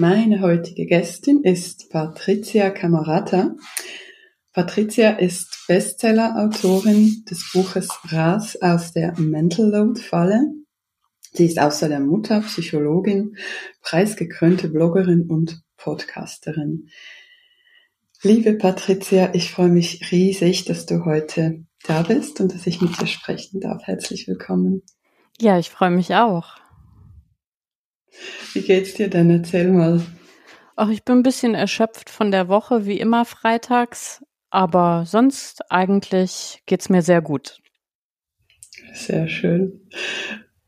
Meine heutige Gästin ist Patricia Camarata. Patricia ist Bestseller-Autorin des Buches Raus aus der Mental Load-Falle. Sie ist außerdem Mutter, Psychologin, preisgekrönte Bloggerin und Podcasterin. Liebe Patricia, ich freue mich riesig, dass du heute da bist und dass ich mit dir sprechen darf. Herzlich willkommen. Ja, ich freue mich auch. Wie geht's dir denn? Erzähl mal. Ach, ich bin ein bisschen erschöpft von der Woche, wie immer freitags, aber sonst eigentlich geht's mir sehr gut. Sehr schön.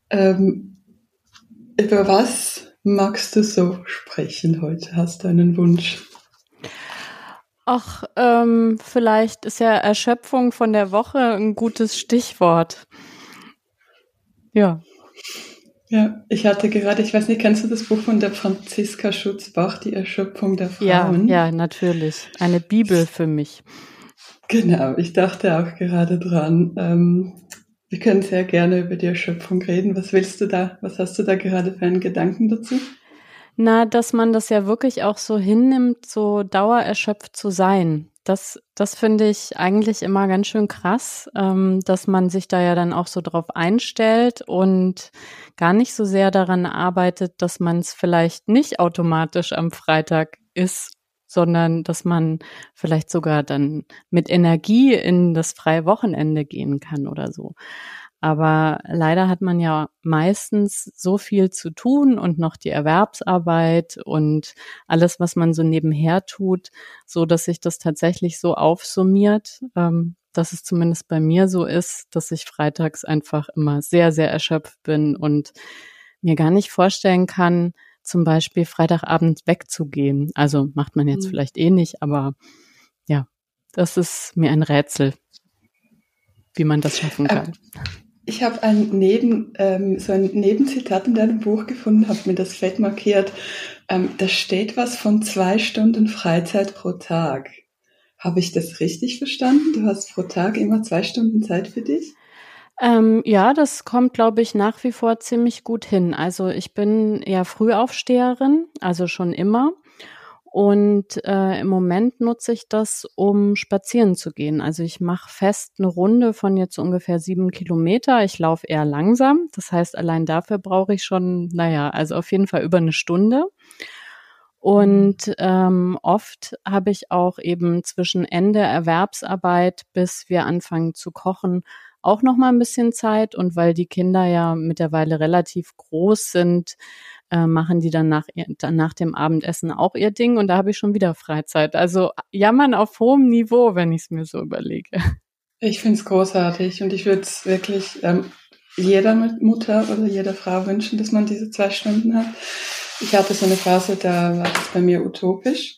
Ähm, über was magst du so sprechen heute? Hast du einen Wunsch? Ach, ähm, vielleicht ist ja Erschöpfung von der Woche ein gutes Stichwort. Ja. Ja, ich hatte gerade, ich weiß nicht, kennst du das Buch von der Franziska Schutzbach, Die Erschöpfung der Frauen? Ja, ja, natürlich. Eine Bibel für mich. Genau, ich dachte auch gerade dran. Ähm, wir können sehr gerne über die Erschöpfung reden. Was willst du da, was hast du da gerade für einen Gedanken dazu? Na, dass man das ja wirklich auch so hinnimmt, so dauererschöpft zu sein. Das, das finde ich eigentlich immer ganz schön krass, ähm, dass man sich da ja dann auch so drauf einstellt und gar nicht so sehr daran arbeitet, dass man es vielleicht nicht automatisch am Freitag ist, sondern dass man vielleicht sogar dann mit Energie in das freie Wochenende gehen kann oder so. Aber leider hat man ja meistens so viel zu tun und noch die Erwerbsarbeit und alles, was man so nebenher tut, so dass sich das tatsächlich so aufsummiert, ähm, dass es zumindest bei mir so ist, dass ich freitags einfach immer sehr, sehr erschöpft bin und mir gar nicht vorstellen kann, zum Beispiel Freitagabend wegzugehen. Also macht man jetzt mhm. vielleicht eh nicht, aber ja, das ist mir ein Rätsel, wie man das schaffen kann. Ich habe ein Neben, ähm, so ein Nebenzitat in deinem Buch gefunden, habe mir das fett markiert. Ähm, da steht was von zwei Stunden Freizeit pro Tag. Habe ich das richtig verstanden? Du hast pro Tag immer zwei Stunden Zeit für dich? Ähm, ja, das kommt, glaube ich, nach wie vor ziemlich gut hin. Also ich bin ja Frühaufsteherin, also schon immer. Und äh, im Moment nutze ich das, um spazieren zu gehen. Also ich mache fest eine Runde von jetzt ungefähr sieben Kilometer. Ich laufe eher langsam. Das heißt, allein dafür brauche ich schon, naja, also auf jeden Fall über eine Stunde. Und ähm, oft habe ich auch eben zwischen Ende Erwerbsarbeit, bis wir anfangen zu kochen, auch noch mal ein bisschen Zeit. Und weil die Kinder ja mittlerweile relativ groß sind, äh, machen die dann nach, dann nach dem Abendessen auch ihr Ding und da habe ich schon wieder Freizeit. Also jammern auf hohem Niveau, wenn ich es mir so überlege. Ich finde es großartig und ich würde es wirklich ähm, jeder Mutter oder jeder Frau wünschen, dass man diese zwei Stunden hat. Ich hatte so eine Phase, da war das bei mir utopisch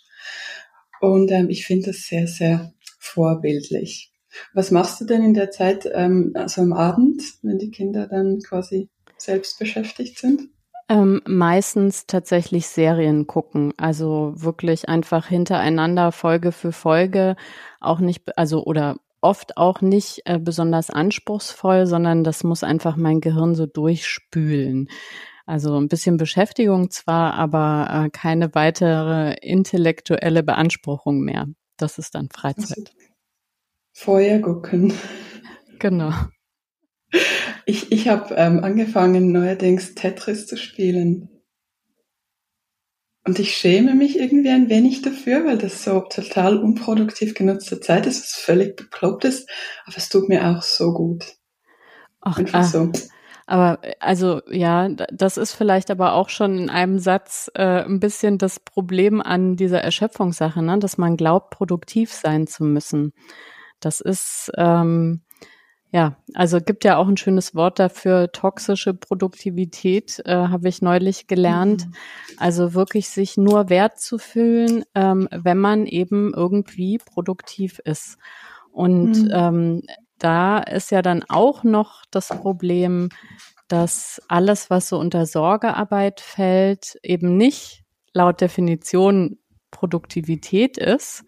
und ähm, ich finde das sehr, sehr vorbildlich. Was machst du denn in der Zeit, ähm, also am Abend, wenn die Kinder dann quasi selbst beschäftigt sind? Ähm, meistens tatsächlich Serien gucken, also wirklich einfach hintereinander Folge für Folge, auch nicht, also oder oft auch nicht äh, besonders anspruchsvoll, sondern das muss einfach mein Gehirn so durchspülen. Also ein bisschen Beschäftigung zwar, aber äh, keine weitere intellektuelle Beanspruchung mehr. Das ist dann Freizeit. Vorher gucken. Genau. Ich, ich habe ähm, angefangen, neuerdings Tetris zu spielen. Und ich schäme mich irgendwie ein wenig dafür, weil das so total unproduktiv genutzte Zeit ist, was völlig bekloppt ist. Aber es tut mir auch so gut. Ach, Einfach ah, so. Aber also ja, das ist vielleicht aber auch schon in einem Satz äh, ein bisschen das Problem an dieser Erschöpfungssache, ne? dass man glaubt, produktiv sein zu müssen. Das ist ähm, ja, also gibt ja auch ein schönes Wort dafür, toxische Produktivität, äh, habe ich neulich gelernt. Mhm. Also wirklich sich nur wert zu fühlen, ähm, wenn man eben irgendwie produktiv ist. Und mhm. ähm, da ist ja dann auch noch das Problem, dass alles, was so unter Sorgearbeit fällt, eben nicht laut Definition Produktivität ist,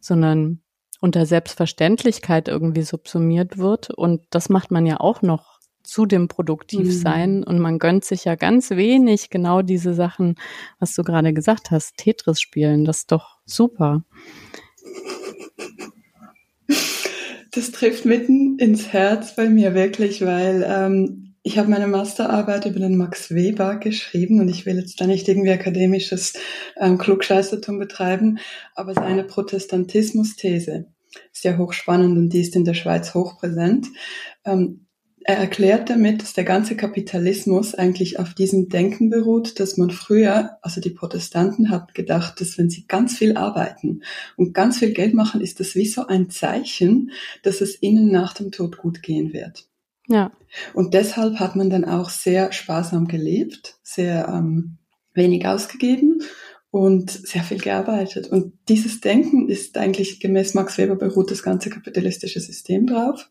sondern unter Selbstverständlichkeit irgendwie subsumiert wird. Und das macht man ja auch noch zu dem Produktivsein. Mhm. Und man gönnt sich ja ganz wenig genau diese Sachen, was du gerade gesagt hast, Tetris spielen. Das ist doch super. Das trifft mitten ins Herz bei mir wirklich, weil ähm, ich habe meine Masterarbeit über den Max Weber geschrieben und ich will jetzt da nicht irgendwie akademisches ähm, Klugscheißertum betreiben, aber seine Protestantismus-These ja hochspannend und die ist in der Schweiz hochpräsent. Ähm, er erklärt damit, dass der ganze Kapitalismus eigentlich auf diesem Denken beruht, dass man früher, also die Protestanten hatten gedacht, dass wenn sie ganz viel arbeiten und ganz viel Geld machen, ist das wie so ein Zeichen, dass es ihnen nach dem Tod gut gehen wird. Ja. Und deshalb hat man dann auch sehr sparsam gelebt, sehr ähm, wenig ausgegeben und sehr viel gearbeitet. Und dieses Denken ist eigentlich gemäß Max Weber beruht das ganze kapitalistische System drauf.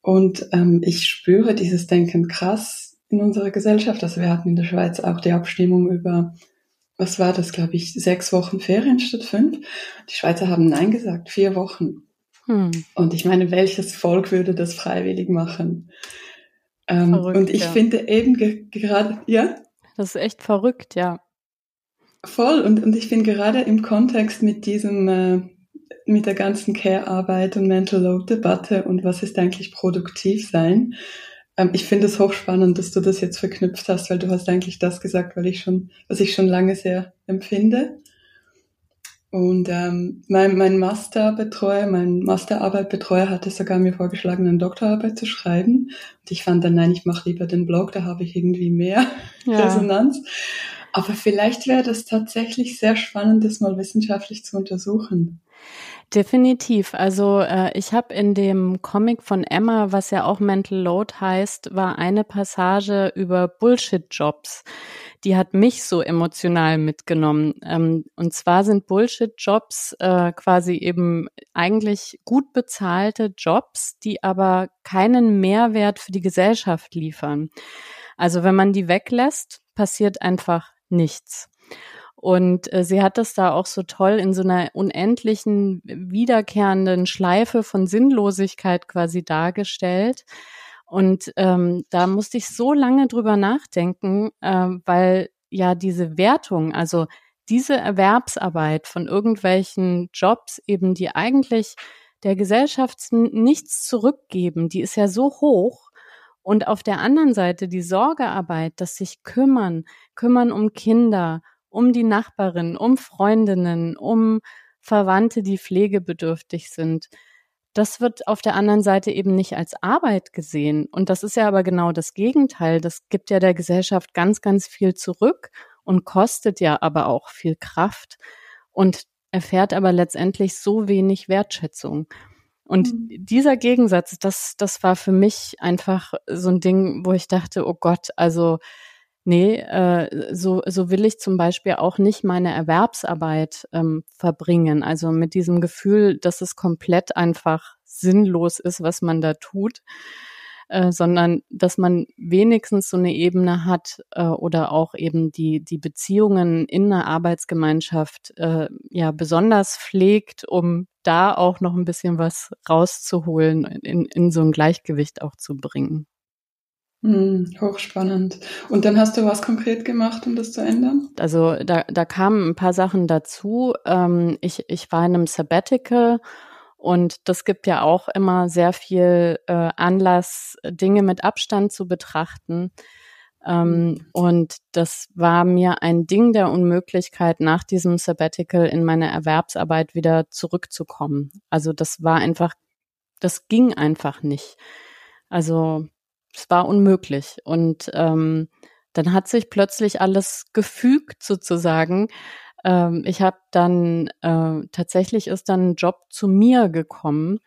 Und ähm, ich spüre dieses Denken krass in unserer Gesellschaft. Also wir hatten in der Schweiz auch die Abstimmung über, was war das, glaube ich, sechs Wochen Ferien statt fünf. Die Schweizer haben Nein gesagt, vier Wochen. Hm. Und ich meine, welches Volk würde das freiwillig machen? Ähm, verrückt, und ich ja. finde eben ge gerade, ja? Das ist echt verrückt, ja. Voll. Und, und ich finde gerade im Kontext mit diesem, äh, mit der ganzen Care-Arbeit und Mental Load-Debatte und was ist eigentlich produktiv sein, ähm, ich finde es hochspannend, dass du das jetzt verknüpft hast, weil du hast eigentlich das gesagt, weil ich schon, was ich schon lange sehr empfinde. Und ähm, mein, mein Masterbetreuer, mein Masterarbeitbetreuer hatte sogar mir vorgeschlagen, eine Doktorarbeit zu schreiben. Und ich fand dann, nein, ich mache lieber den Blog, da habe ich irgendwie mehr ja. Resonanz. Aber vielleicht wäre das tatsächlich sehr spannend, das mal wissenschaftlich zu untersuchen. Definitiv. Also äh, ich habe in dem Comic von Emma, was ja auch Mental Load heißt, war eine Passage über Bullshit-Jobs. Die hat mich so emotional mitgenommen. Ähm, und zwar sind Bullshit-Jobs äh, quasi eben eigentlich gut bezahlte Jobs, die aber keinen Mehrwert für die Gesellschaft liefern. Also wenn man die weglässt, passiert einfach nichts. Und äh, sie hat das da auch so toll in so einer unendlichen, wiederkehrenden Schleife von Sinnlosigkeit quasi dargestellt. Und ähm, da musste ich so lange drüber nachdenken, äh, weil ja diese Wertung, also diese Erwerbsarbeit von irgendwelchen Jobs eben, die eigentlich der Gesellschaft nichts zurückgeben, die ist ja so hoch. Und auf der anderen Seite die Sorgearbeit, dass sich kümmern, kümmern um Kinder, um die Nachbarin, um Freundinnen, um Verwandte, die pflegebedürftig sind. Das wird auf der anderen Seite eben nicht als Arbeit gesehen. Und das ist ja aber genau das Gegenteil. Das gibt ja der Gesellschaft ganz, ganz viel zurück und kostet ja aber auch viel Kraft und erfährt aber letztendlich so wenig Wertschätzung. Und mhm. dieser Gegensatz, das, das war für mich einfach so ein Ding, wo ich dachte, oh Gott, also nee, äh, so, so will ich zum Beispiel auch nicht meine Erwerbsarbeit ähm, verbringen. Also mit diesem Gefühl, dass es komplett einfach sinnlos ist, was man da tut. Äh, sondern dass man wenigstens so eine Ebene hat äh, oder auch eben die, die Beziehungen in einer Arbeitsgemeinschaft äh, ja besonders pflegt, um da auch noch ein bisschen was rauszuholen, in, in so ein Gleichgewicht auch zu bringen. Hm, hochspannend. Und dann hast du was konkret gemacht, um das zu ändern? Also da, da kamen ein paar Sachen dazu. Ähm, ich, ich war in einem Sabbatical und das gibt ja auch immer sehr viel äh, Anlass, Dinge mit Abstand zu betrachten. Ähm, und das war mir ein Ding der Unmöglichkeit, nach diesem Sabbatical in meine Erwerbsarbeit wieder zurückzukommen. Also das war einfach, das ging einfach nicht. Also es war unmöglich. Und ähm, dann hat sich plötzlich alles gefügt sozusagen. Ähm, ich habe dann äh, tatsächlich ist dann ein Job zu mir gekommen,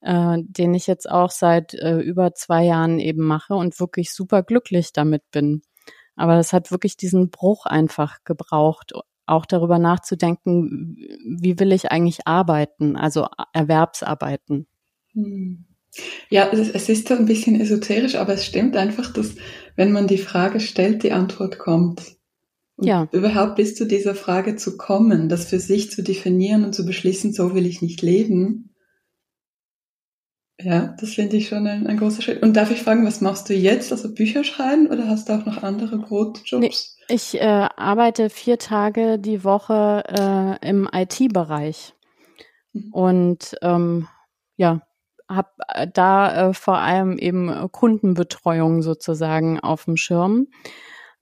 äh, den ich jetzt auch seit äh, über zwei Jahren eben mache und wirklich super glücklich damit bin. Aber das hat wirklich diesen Bruch einfach gebraucht, auch darüber nachzudenken, wie will ich eigentlich arbeiten, also Erwerbsarbeiten. Hm. Ja, es ist so ein bisschen esoterisch, aber es stimmt einfach, dass wenn man die Frage stellt, die Antwort kommt. Und ja. überhaupt bis zu dieser Frage zu kommen, das für sich zu definieren und zu beschließen, so will ich nicht leben. Ja, das finde ich schon ein, ein, großer Schritt. Und darf ich fragen, was machst du jetzt? Also Bücher schreiben oder hast du auch noch andere Brotjobs? Nee, ich äh, arbeite vier Tage die Woche äh, im IT-Bereich. Mhm. Und ähm, ja, habe äh, da äh, vor allem eben Kundenbetreuung sozusagen auf dem Schirm.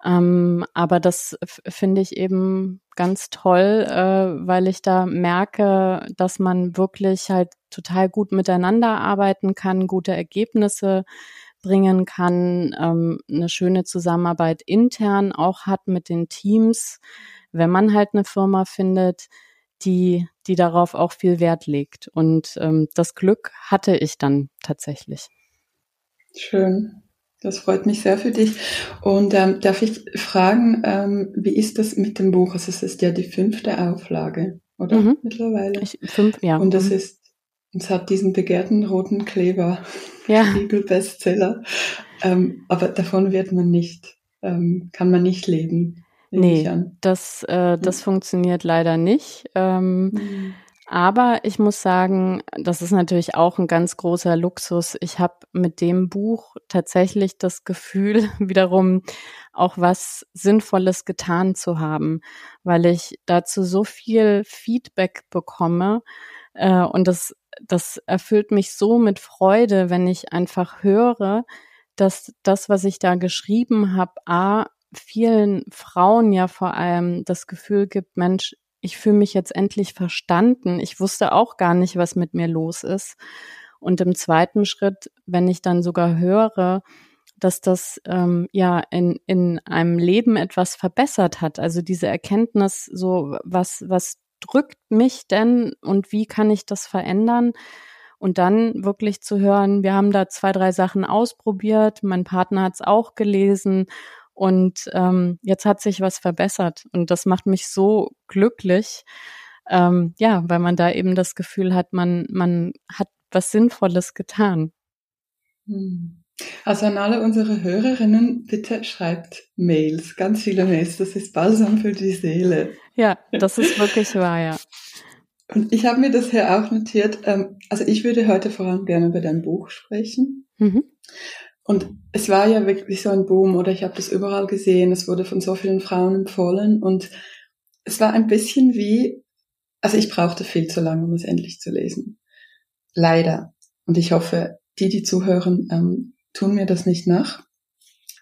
Ähm, aber das finde ich eben ganz toll, äh, weil ich da merke, dass man wirklich halt total gut miteinander arbeiten kann, gute Ergebnisse bringen kann, ähm, eine schöne Zusammenarbeit intern auch hat mit den Teams, wenn man halt eine Firma findet, die, die darauf auch viel Wert legt. Und ähm, das Glück hatte ich dann tatsächlich. Schön. Das freut mich sehr für dich. Und ähm, darf ich fragen, ähm, wie ist das mit dem Buch? Also es ist ja die fünfte Auflage, oder? Mhm. Mittlerweile. Ich, fünf, ja. Und es mhm. ist, es hat diesen begehrten roten Kleber, ja. Spiegel-Bestseller. Ähm, aber davon wird man nicht, ähm, kann man nicht leben. Nee, das, äh, das mhm. funktioniert leider nicht. Ähm, mhm. Aber ich muss sagen, das ist natürlich auch ein ganz großer Luxus. Ich habe mit dem Buch tatsächlich das Gefühl, wiederum auch was Sinnvolles getan zu haben, weil ich dazu so viel Feedback bekomme. Äh, und das, das erfüllt mich so mit Freude, wenn ich einfach höre, dass das, was ich da geschrieben habe, a vielen Frauen ja vor allem das Gefühl gibt, Mensch, ich fühle mich jetzt endlich verstanden. Ich wusste auch gar nicht, was mit mir los ist. Und im zweiten Schritt, wenn ich dann sogar höre, dass das ähm, ja in, in einem Leben etwas verbessert hat, also diese Erkenntnis, so was, was drückt mich denn und wie kann ich das verändern? Und dann wirklich zu hören, wir haben da zwei, drei Sachen ausprobiert, mein Partner hat es auch gelesen und ähm, jetzt hat sich was verbessert. Und das macht mich so glücklich. Ähm, ja, weil man da eben das Gefühl hat, man, man hat was Sinnvolles getan. Hm. Also an alle unsere Hörerinnen, bitte schreibt Mails, ganz viele Mails. Das ist Balsam für die Seele. Ja, das ist wirklich wahr, ja. Und ich habe mir das hier auch notiert. Ähm, also ich würde heute vor allem gerne über dein Buch sprechen. Mhm. Und es war ja wirklich so ein Boom oder ich habe das überall gesehen. Es wurde von so vielen Frauen empfohlen und es war ein bisschen wie, also ich brauchte viel zu lange, um es endlich zu lesen. Leider. Und ich hoffe, die, die zuhören, ähm, tun mir das nicht nach.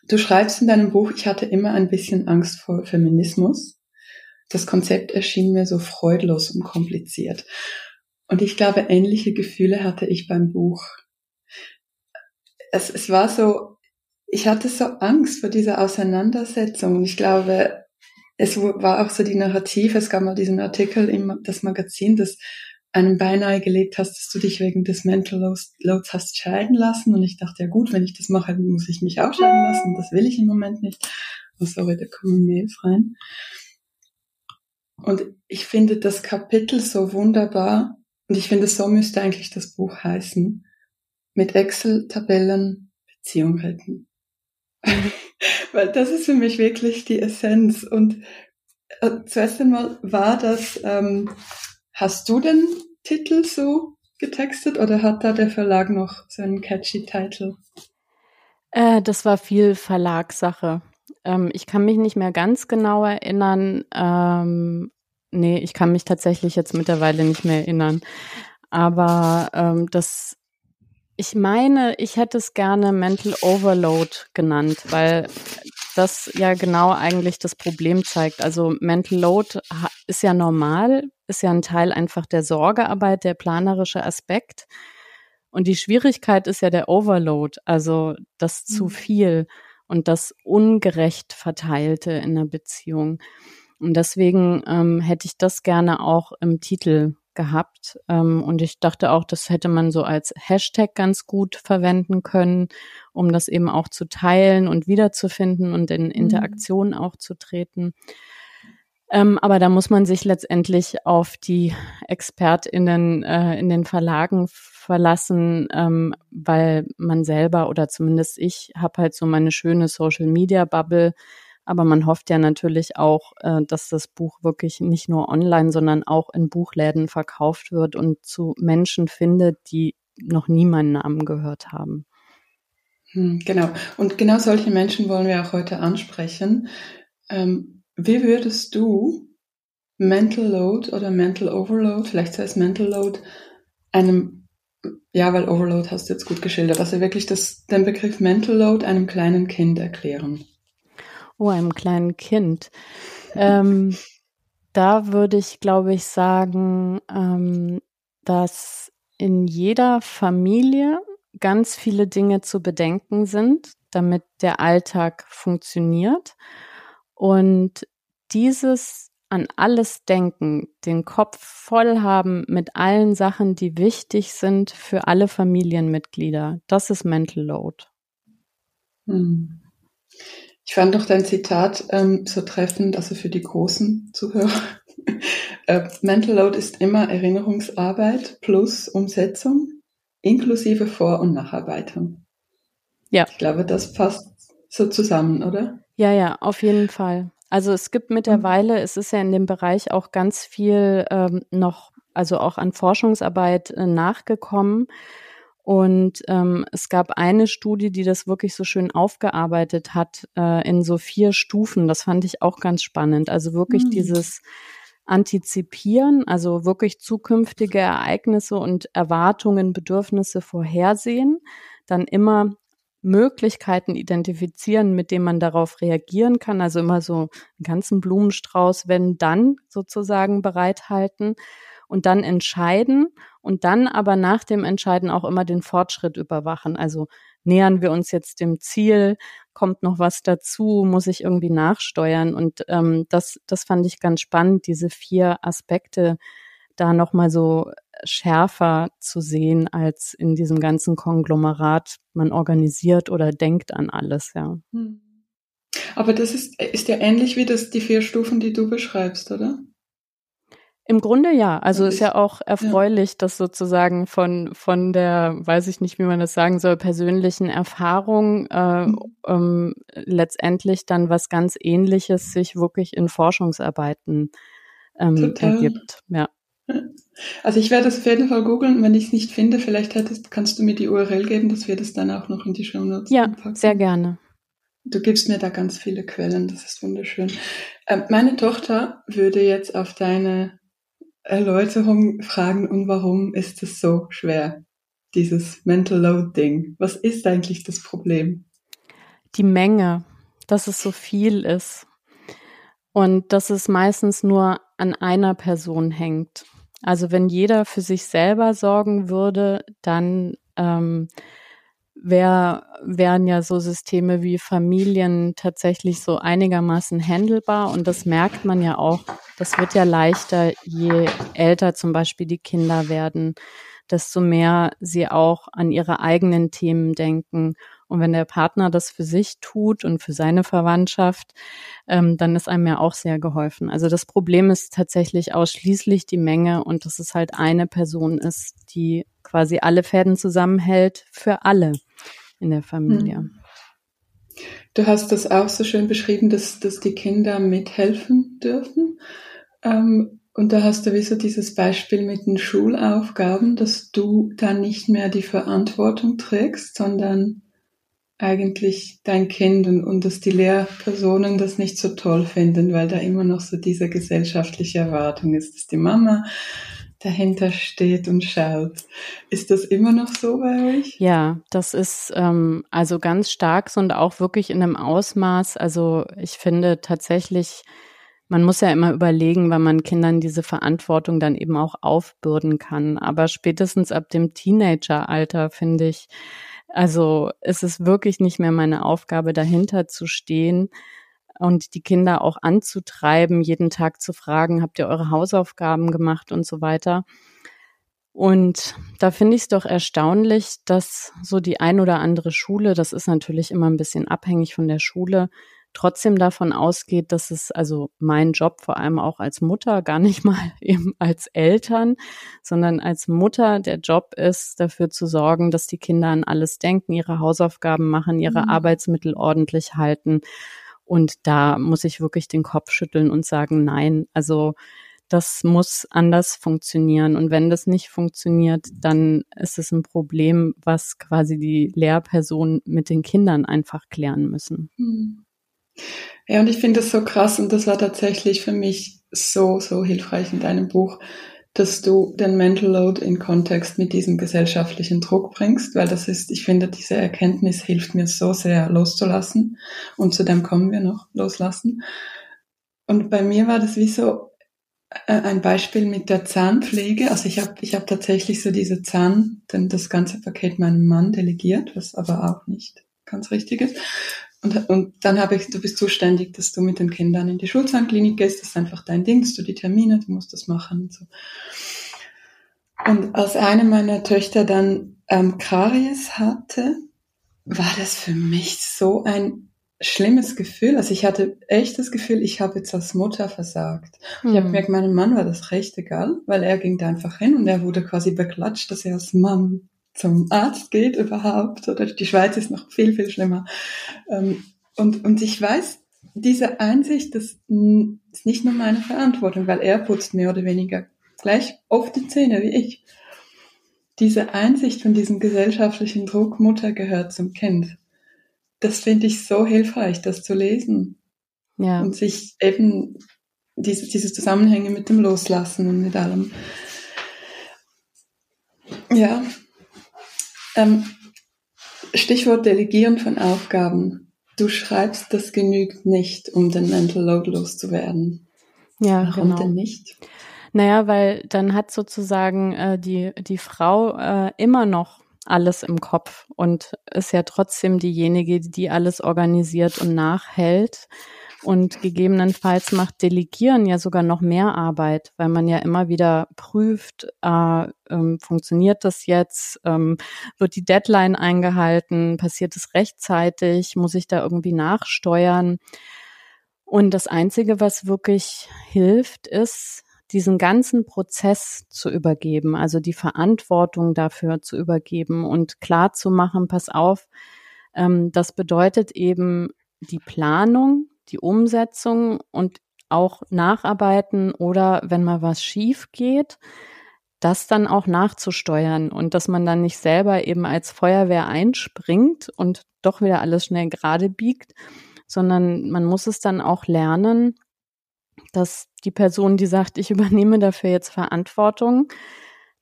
Du schreibst in deinem Buch, ich hatte immer ein bisschen Angst vor Feminismus. Das Konzept erschien mir so freudlos und kompliziert. Und ich glaube, ähnliche Gefühle hatte ich beim Buch. Es, es war so, ich hatte so Angst vor dieser Auseinandersetzung. Und ich glaube, es war auch so die Narrative. Es gab mal diesen Artikel im das Magazin, das einem beinahe gelegt hast, dass du dich wegen des Mental Loads hast scheiden lassen. Und ich dachte, ja gut, wenn ich das mache, muss ich mich auch scheiden lassen. Das will ich im Moment nicht. Oh, sorry, da kommen Mails rein. Und ich finde das Kapitel so wunderbar. Und ich finde, so müsste eigentlich das Buch heißen. Mit Excel-Tabellen Beziehung retten. Weil das ist für mich wirklich die Essenz. Und äh, zuerst einmal war das, ähm, hast du den Titel so getextet oder hat da der Verlag noch so einen catchy Titel? Äh, das war viel Verlagssache. Ähm, ich kann mich nicht mehr ganz genau erinnern. Ähm, nee, ich kann mich tatsächlich jetzt mittlerweile nicht mehr erinnern. Aber ähm, das, ich meine, ich hätte es gerne Mental Overload genannt, weil das ja genau eigentlich das Problem zeigt. Also Mental Load ist ja normal, ist ja ein Teil einfach der Sorgearbeit, der planerische Aspekt. Und die Schwierigkeit ist ja der Overload, also das mhm. zu viel und das ungerecht verteilte in der Beziehung. Und deswegen ähm, hätte ich das gerne auch im Titel gehabt. Ähm, und ich dachte auch, das hätte man so als Hashtag ganz gut verwenden können, um das eben auch zu teilen und wiederzufinden und in mhm. Interaktion mhm. auch zu treten. Ähm, aber da muss man sich letztendlich auf die ExpertInnen äh, in den Verlagen verlassen, ähm, weil man selber oder zumindest ich habe halt so meine schöne Social Media Bubble. Aber man hofft ja natürlich auch, äh, dass das Buch wirklich nicht nur online, sondern auch in Buchläden verkauft wird und zu Menschen findet, die noch nie meinen Namen gehört haben. Hm, genau. Und genau solche Menschen wollen wir auch heute ansprechen. Ähm, wie würdest du Mental Load oder Mental Overload, vielleicht es Mental Load, einem, ja, weil Overload hast du jetzt gut geschildert, also wirklich das, den Begriff Mental Load einem kleinen Kind erklären? Oh, einem kleinen Kind. ähm, da würde ich, glaube ich, sagen, ähm, dass in jeder Familie ganz viele Dinge zu bedenken sind, damit der Alltag funktioniert. Und dieses an alles denken, den Kopf voll haben mit allen Sachen, die wichtig sind für alle Familienmitglieder, das ist Mental Load. Hm. Ich fand doch dein Zitat ähm, so treffend, also für die großen Zuhörer. äh, Mental Load ist immer Erinnerungsarbeit plus Umsetzung, inklusive Vor- und Nacharbeitung. Ja. Ich glaube, das passt so zusammen, oder? Ja, ja, auf jeden Fall. Also es gibt mittlerweile, es ist ja in dem Bereich auch ganz viel ähm, noch, also auch an Forschungsarbeit äh, nachgekommen. Und ähm, es gab eine Studie, die das wirklich so schön aufgearbeitet hat äh, in so vier Stufen. Das fand ich auch ganz spannend. Also wirklich mhm. dieses Antizipieren, also wirklich zukünftige Ereignisse und Erwartungen, Bedürfnisse vorhersehen, dann immer Möglichkeiten identifizieren, mit denen man darauf reagieren kann. Also immer so einen ganzen Blumenstrauß, wenn dann sozusagen bereithalten und dann entscheiden und dann aber nach dem Entscheiden auch immer den Fortschritt überwachen. Also nähern wir uns jetzt dem Ziel, kommt noch was dazu, muss ich irgendwie nachsteuern. Und ähm, das, das fand ich ganz spannend, diese vier Aspekte da nochmal so schärfer zu sehen als in diesem ganzen Konglomerat. Man organisiert oder denkt an alles, ja. Hm. Aber das ist, ist ja ähnlich wie das, die vier Stufen, die du beschreibst, oder? Im Grunde ja. Also ist ja auch erfreulich, ja. dass sozusagen von, von der, weiß ich nicht, wie man das sagen soll, persönlichen Erfahrung äh, mhm. ähm, letztendlich dann was ganz ähnliches sich wirklich in Forschungsarbeiten ähm, ergibt. Ja. Also ich werde das auf jeden Fall googeln. Wenn ich es nicht finde, vielleicht hättest, kannst du mir die URL geben, dass wir das dann auch noch in die Show Notes Ja, packen. sehr gerne. Du gibst mir da ganz viele Quellen, das ist wunderschön. Ähm, meine Tochter würde jetzt auf deine Erläuterung fragen, und warum ist es so schwer, dieses Mental Load Ding? Was ist eigentlich das Problem? Die Menge, dass es so viel ist und dass es meistens nur an einer Person hängt. Also wenn jeder für sich selber sorgen würde, dann ähm, wär, wären ja so Systeme wie Familien tatsächlich so einigermaßen handelbar. Und das merkt man ja auch. Das wird ja leichter, je älter zum Beispiel die Kinder werden, desto mehr sie auch an ihre eigenen Themen denken und wenn der Partner das für sich tut und für seine Verwandtschaft, ähm, dann ist einem ja auch sehr geholfen. Also das Problem ist tatsächlich ausschließlich die Menge und dass es halt eine Person ist, die quasi alle Fäden zusammenhält für alle in der Familie. Hm. Du hast das auch so schön beschrieben, dass, dass die Kinder mithelfen dürfen. Ähm, und da hast du wie so dieses Beispiel mit den Schulaufgaben, dass du dann nicht mehr die Verantwortung trägst, sondern eigentlich dein Kind und, und dass die Lehrpersonen das nicht so toll finden, weil da immer noch so diese gesellschaftliche Erwartung ist, dass die Mama dahinter steht und schaut. Ist das immer noch so bei euch? Ja, das ist ähm, also ganz stark und auch wirklich in einem Ausmaß. Also ich finde tatsächlich, man muss ja immer überlegen, wann man Kindern diese Verantwortung dann eben auch aufbürden kann. Aber spätestens ab dem Teenageralter finde ich, also es ist wirklich nicht mehr meine Aufgabe, dahinter zu stehen und die Kinder auch anzutreiben, jeden Tag zu fragen, habt ihr eure Hausaufgaben gemacht und so weiter. Und da finde ich es doch erstaunlich, dass so die ein oder andere Schule, das ist natürlich immer ein bisschen abhängig von der Schule, trotzdem davon ausgeht, dass es also mein Job vor allem auch als Mutter, gar nicht mal eben als Eltern, sondern als Mutter der Job ist, dafür zu sorgen, dass die Kinder an alles denken, ihre Hausaufgaben machen, ihre mhm. Arbeitsmittel ordentlich halten. Und da muss ich wirklich den Kopf schütteln und sagen, nein, also das muss anders funktionieren. Und wenn das nicht funktioniert, dann ist es ein Problem, was quasi die Lehrpersonen mit den Kindern einfach klären müssen. Mhm. Ja, und ich finde das so krass und das war tatsächlich für mich so, so hilfreich in deinem Buch, dass du den Mental Load in Kontext mit diesem gesellschaftlichen Druck bringst, weil das ist, ich finde, diese Erkenntnis hilft mir so sehr loszulassen und zu dem kommen wir noch, loslassen. Und bei mir war das wie so äh, ein Beispiel mit der Zahnpflege. Also ich habe ich hab tatsächlich so diese Zahn, denn das ganze Paket meinem Mann delegiert, was aber auch nicht ganz richtig ist. Und, und dann habe ich, du bist zuständig, dass du mit den Kindern in die Schulzahnklinik gehst. Das ist einfach dein Ding, dass du die Termine, du musst das machen und so. Und als eine meiner Töchter dann ähm, Karies hatte, war das für mich so ein schlimmes Gefühl. Also ich hatte echt das Gefühl, ich habe jetzt als Mutter versagt. Mhm. Ich habe hm. gemerkt, meinem Mann war das recht egal, weil er ging da einfach hin und er wurde quasi beklatscht, dass er als Mann zum Arzt geht überhaupt. Oder die Schweiz ist noch viel, viel schlimmer. Ähm, und, und ich weiß, diese Einsicht, das ist nicht nur meine Verantwortung, weil er putzt mehr oder weniger gleich oft die Zähne wie ich. Diese Einsicht von diesem gesellschaftlichen Druck, Mutter gehört zum Kind, das finde ich so hilfreich, das zu lesen. Ja. Und sich eben diese, diese Zusammenhänge mit dem Loslassen und mit allem. Ja, ähm, Stichwort Delegieren von Aufgaben. Du schreibst, das genügt nicht, um den Mental Load loszuwerden. Ja, Warum genau. denn nicht? Naja, weil dann hat sozusagen äh, die, die Frau äh, immer noch alles im Kopf und ist ja trotzdem diejenige, die alles organisiert und nachhält. Und gegebenenfalls macht Delegieren ja sogar noch mehr Arbeit, weil man ja immer wieder prüft, äh, ähm, funktioniert das jetzt, ähm, wird die Deadline eingehalten, passiert es rechtzeitig, muss ich da irgendwie nachsteuern. Und das Einzige, was wirklich hilft, ist, diesen ganzen Prozess zu übergeben, also die Verantwortung dafür zu übergeben und klar zu machen, pass auf, ähm, das bedeutet eben die Planung, die Umsetzung und auch nacharbeiten oder wenn mal was schief geht, das dann auch nachzusteuern und dass man dann nicht selber eben als Feuerwehr einspringt und doch wieder alles schnell gerade biegt, sondern man muss es dann auch lernen, dass die Person, die sagt, ich übernehme dafür jetzt Verantwortung,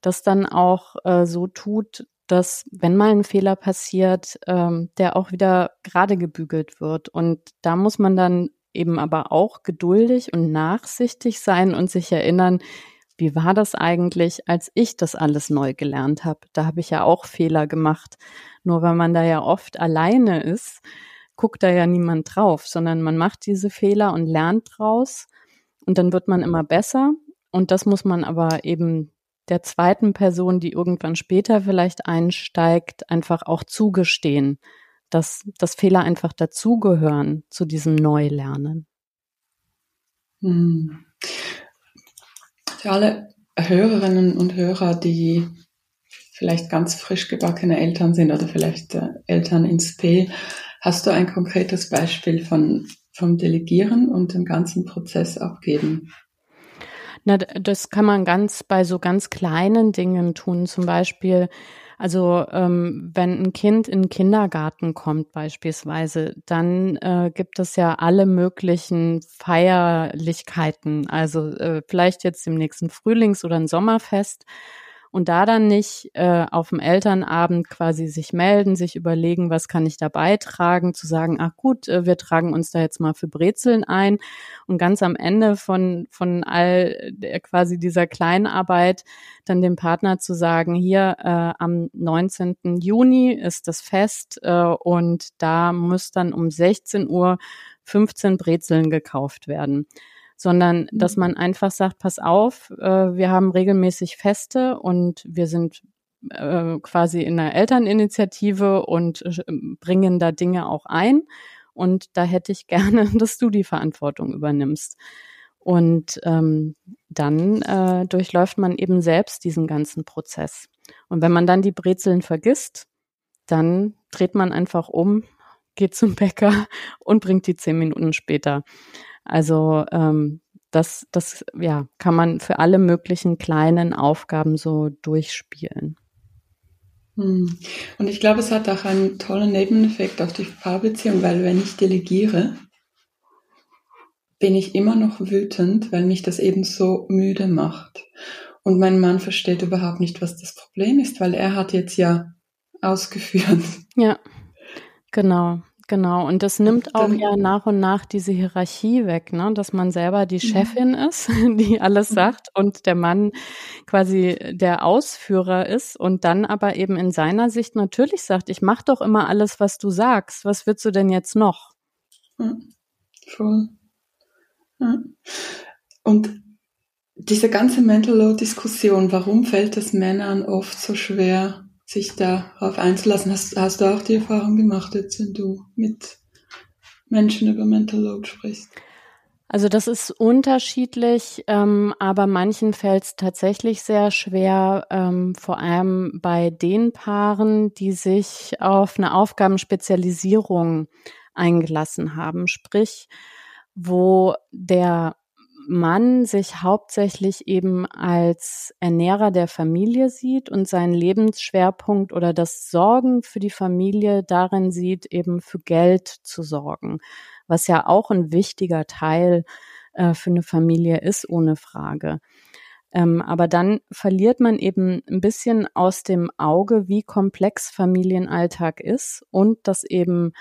das dann auch äh, so tut, dass wenn mal ein Fehler passiert, ähm, der auch wieder gerade gebügelt wird. Und da muss man dann eben aber auch geduldig und nachsichtig sein und sich erinnern, wie war das eigentlich, als ich das alles neu gelernt habe? Da habe ich ja auch Fehler gemacht. Nur weil man da ja oft alleine ist, guckt da ja niemand drauf, sondern man macht diese Fehler und lernt draus und dann wird man immer besser. Und das muss man aber eben der zweiten Person, die irgendwann später vielleicht einsteigt, einfach auch zugestehen, dass, dass Fehler einfach dazugehören zu diesem Neulernen. Hm. Für alle Hörerinnen und Hörer, die vielleicht ganz frisch gebackene Eltern sind oder vielleicht äh, Eltern ins P, hast du ein konkretes Beispiel von, vom Delegieren und dem ganzen Prozess abgeben? Na, das kann man ganz bei so ganz kleinen Dingen tun. Zum Beispiel, also ähm, wenn ein Kind in den Kindergarten kommt beispielsweise, dann äh, gibt es ja alle möglichen Feierlichkeiten. Also äh, vielleicht jetzt im nächsten Frühlings- oder ein Sommerfest und da dann nicht äh, auf dem Elternabend quasi sich melden, sich überlegen, was kann ich da beitragen, zu sagen, ach gut, äh, wir tragen uns da jetzt mal für Brezeln ein und ganz am Ende von, von all der, quasi dieser Kleinarbeit dann dem Partner zu sagen, hier äh, am 19. Juni ist das Fest äh, und da muss dann um 16 Uhr 15 Brezeln gekauft werden sondern dass mhm. man einfach sagt, pass auf, äh, wir haben regelmäßig Feste und wir sind äh, quasi in einer Elterninitiative und äh, bringen da Dinge auch ein. Und da hätte ich gerne, dass du die Verantwortung übernimmst. Und ähm, dann äh, durchläuft man eben selbst diesen ganzen Prozess. Und wenn man dann die Brezeln vergisst, dann dreht man einfach um, geht zum Bäcker und bringt die zehn Minuten später. Also ähm, das, das ja, kann man für alle möglichen kleinen Aufgaben so durchspielen. Hm. Und ich glaube, es hat auch einen tollen Nebeneffekt auf die Paarbeziehung, weil wenn ich delegiere, bin ich immer noch wütend, weil mich das eben so müde macht. Und mein Mann versteht überhaupt nicht, was das Problem ist, weil er hat jetzt ja ausgeführt. Ja, genau. Genau, und das nimmt auch ja nach und nach diese Hierarchie weg, ne? dass man selber die Chefin ist, die alles mhm. sagt und der Mann quasi der Ausführer ist und dann aber eben in seiner Sicht natürlich sagt, ich mache doch immer alles, was du sagst, was willst du denn jetzt noch? Ja, voll. Ja. Und diese ganze Mental Load Diskussion, warum fällt es Männern oft so schwer, sich darauf einzulassen. Hast, hast du auch die Erfahrung gemacht, jetzt, wenn du mit Menschen über Mental Load sprichst? Also das ist unterschiedlich, ähm, aber manchen fällt es tatsächlich sehr schwer, ähm, vor allem bei den Paaren, die sich auf eine Aufgabenspezialisierung eingelassen haben, sprich, wo der Mann sich hauptsächlich eben als Ernährer der Familie sieht und seinen Lebensschwerpunkt oder das Sorgen für die Familie darin sieht, eben für Geld zu sorgen, was ja auch ein wichtiger Teil äh, für eine Familie ist, ohne Frage. Ähm, aber dann verliert man eben ein bisschen aus dem Auge, wie komplex Familienalltag ist und dass eben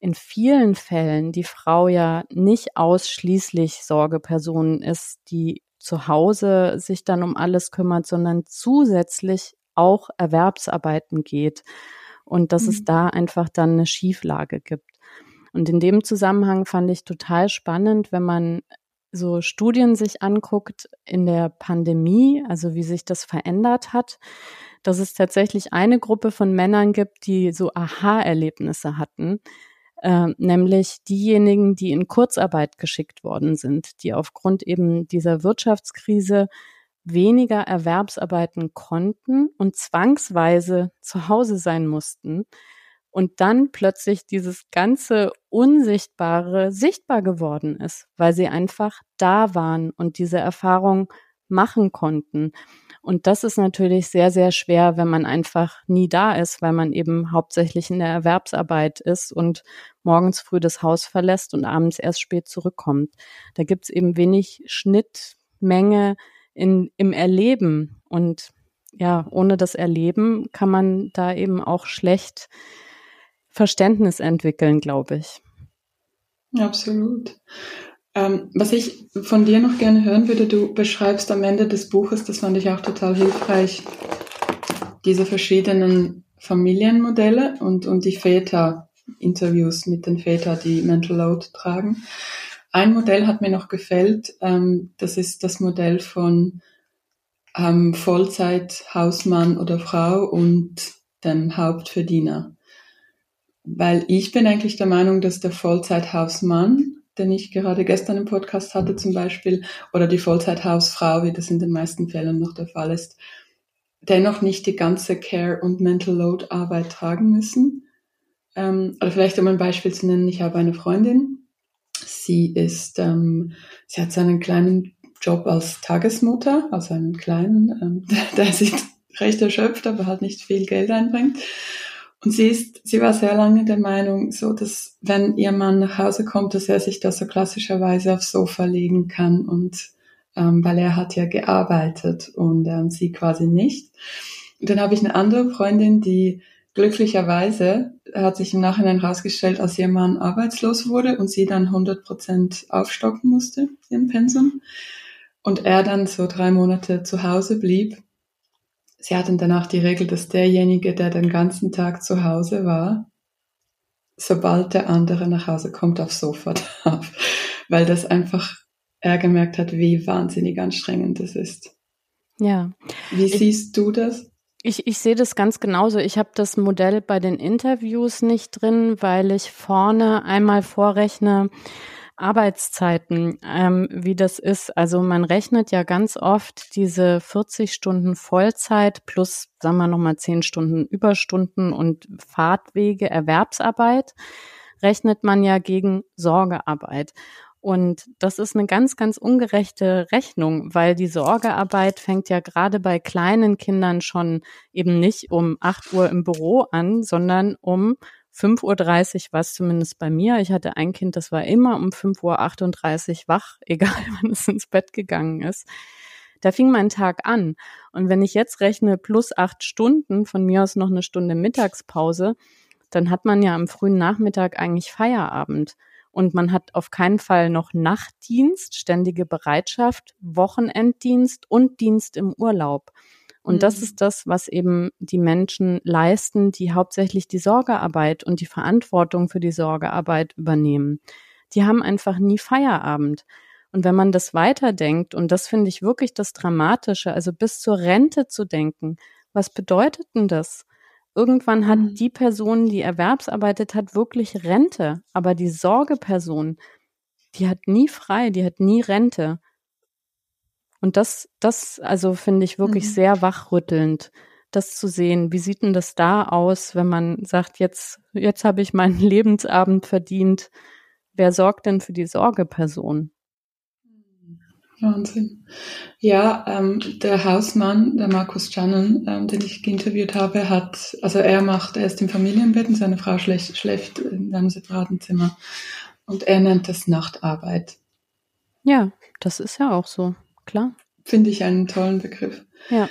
in vielen Fällen die Frau ja nicht ausschließlich Sorgeperson ist, die zu Hause sich dann um alles kümmert, sondern zusätzlich auch Erwerbsarbeiten geht und dass mhm. es da einfach dann eine Schieflage gibt. Und in dem Zusammenhang fand ich total spannend, wenn man so Studien sich anguckt in der Pandemie, also wie sich das verändert hat, dass es tatsächlich eine Gruppe von Männern gibt, die so Aha-Erlebnisse hatten, äh, nämlich diejenigen, die in Kurzarbeit geschickt worden sind, die aufgrund eben dieser Wirtschaftskrise weniger Erwerbsarbeiten konnten und zwangsweise zu Hause sein mussten und dann plötzlich dieses ganze Unsichtbare sichtbar geworden ist, weil sie einfach da waren und diese Erfahrung machen konnten. Und das ist natürlich sehr, sehr schwer, wenn man einfach nie da ist, weil man eben hauptsächlich in der Erwerbsarbeit ist und morgens früh das Haus verlässt und abends erst spät zurückkommt. Da gibt's eben wenig Schnittmenge in, im Erleben. Und ja, ohne das Erleben kann man da eben auch schlecht Verständnis entwickeln, glaube ich. Absolut. Ähm, was ich von dir noch gerne hören würde, du beschreibst am Ende des Buches, das fand ich auch total hilfreich, diese verschiedenen Familienmodelle und, und die Väter, Interviews mit den Vätern, die Mental Load tragen. Ein Modell hat mir noch gefällt, ähm, das ist das Modell von ähm, Vollzeit-Hausmann oder Frau und dem Hauptverdiener. Weil ich bin eigentlich der Meinung, dass der Vollzeithausmann den ich gerade gestern im Podcast hatte zum Beispiel, oder die Vollzeithausfrau, wie das in den meisten Fällen noch der Fall ist, dennoch nicht die ganze Care- und Mental Load-Arbeit tragen müssen. Ähm, oder vielleicht um ein Beispiel zu nennen, ich habe eine Freundin, sie ist, ähm, sie hat so einen kleinen Job als Tagesmutter, also einen kleinen, ähm, der, der sich recht erschöpft, aber halt nicht viel Geld einbringt. Und sie ist, sie war sehr lange der Meinung, so dass wenn ihr Mann nach Hause kommt, dass er sich da so klassischerweise aufs Sofa legen kann und ähm, weil er hat ja gearbeitet und ähm, sie quasi nicht. Und dann habe ich eine andere Freundin, die glücklicherweise hat sich im Nachhinein herausgestellt, als ihr Mann arbeitslos wurde und sie dann 100 Prozent aufstocken musste im Pensum und er dann so drei Monate zu Hause blieb sie hatten danach die Regel, dass derjenige, der den ganzen Tag zu Hause war, sobald der andere nach Hause kommt, aufs Sofa darf, weil das einfach er gemerkt hat, wie wahnsinnig anstrengend das ist. Ja. Wie ich, siehst du das? Ich, ich sehe das ganz genauso. Ich habe das Modell bei den Interviews nicht drin, weil ich vorne einmal vorrechne, Arbeitszeiten, ähm, wie das ist. Also man rechnet ja ganz oft diese 40 Stunden Vollzeit plus, sagen wir nochmal 10 Stunden Überstunden und Fahrtwege, Erwerbsarbeit, rechnet man ja gegen Sorgearbeit. Und das ist eine ganz, ganz ungerechte Rechnung, weil die Sorgearbeit fängt ja gerade bei kleinen Kindern schon eben nicht um 8 Uhr im Büro an, sondern um 5.30 Uhr war es zumindest bei mir. Ich hatte ein Kind, das war immer um 5.38 Uhr wach, egal wann es ins Bett gegangen ist. Da fing mein Tag an. Und wenn ich jetzt rechne plus acht Stunden, von mir aus noch eine Stunde Mittagspause, dann hat man ja am frühen Nachmittag eigentlich Feierabend. Und man hat auf keinen Fall noch Nachtdienst, ständige Bereitschaft, Wochenenddienst und Dienst im Urlaub. Und mhm. das ist das, was eben die Menschen leisten, die hauptsächlich die Sorgearbeit und die Verantwortung für die Sorgearbeit übernehmen. Die haben einfach nie Feierabend. Und wenn man das weiterdenkt, und das finde ich wirklich das Dramatische, also bis zur Rente zu denken, was bedeutet denn das? Irgendwann hat mhm. die Person, die erwerbsarbeitet hat, wirklich Rente, aber die Sorgeperson, die hat nie frei, die hat nie Rente. Und das, das, also finde ich wirklich mhm. sehr wachrüttelnd, das zu sehen. Wie sieht denn das da aus, wenn man sagt, jetzt, jetzt habe ich meinen Lebensabend verdient. Wer sorgt denn für die Sorgeperson? Wahnsinn. Ja, ähm, der Hausmann, der Markus Jannen, ähm, den ich interviewt habe, hat, also er macht, er ist im Familienbett und seine Frau schläft, schläft in einem separaten Zimmer. Und er nennt das Nachtarbeit. Ja, das ist ja auch so klar. Finde ich einen tollen Begriff. Ja.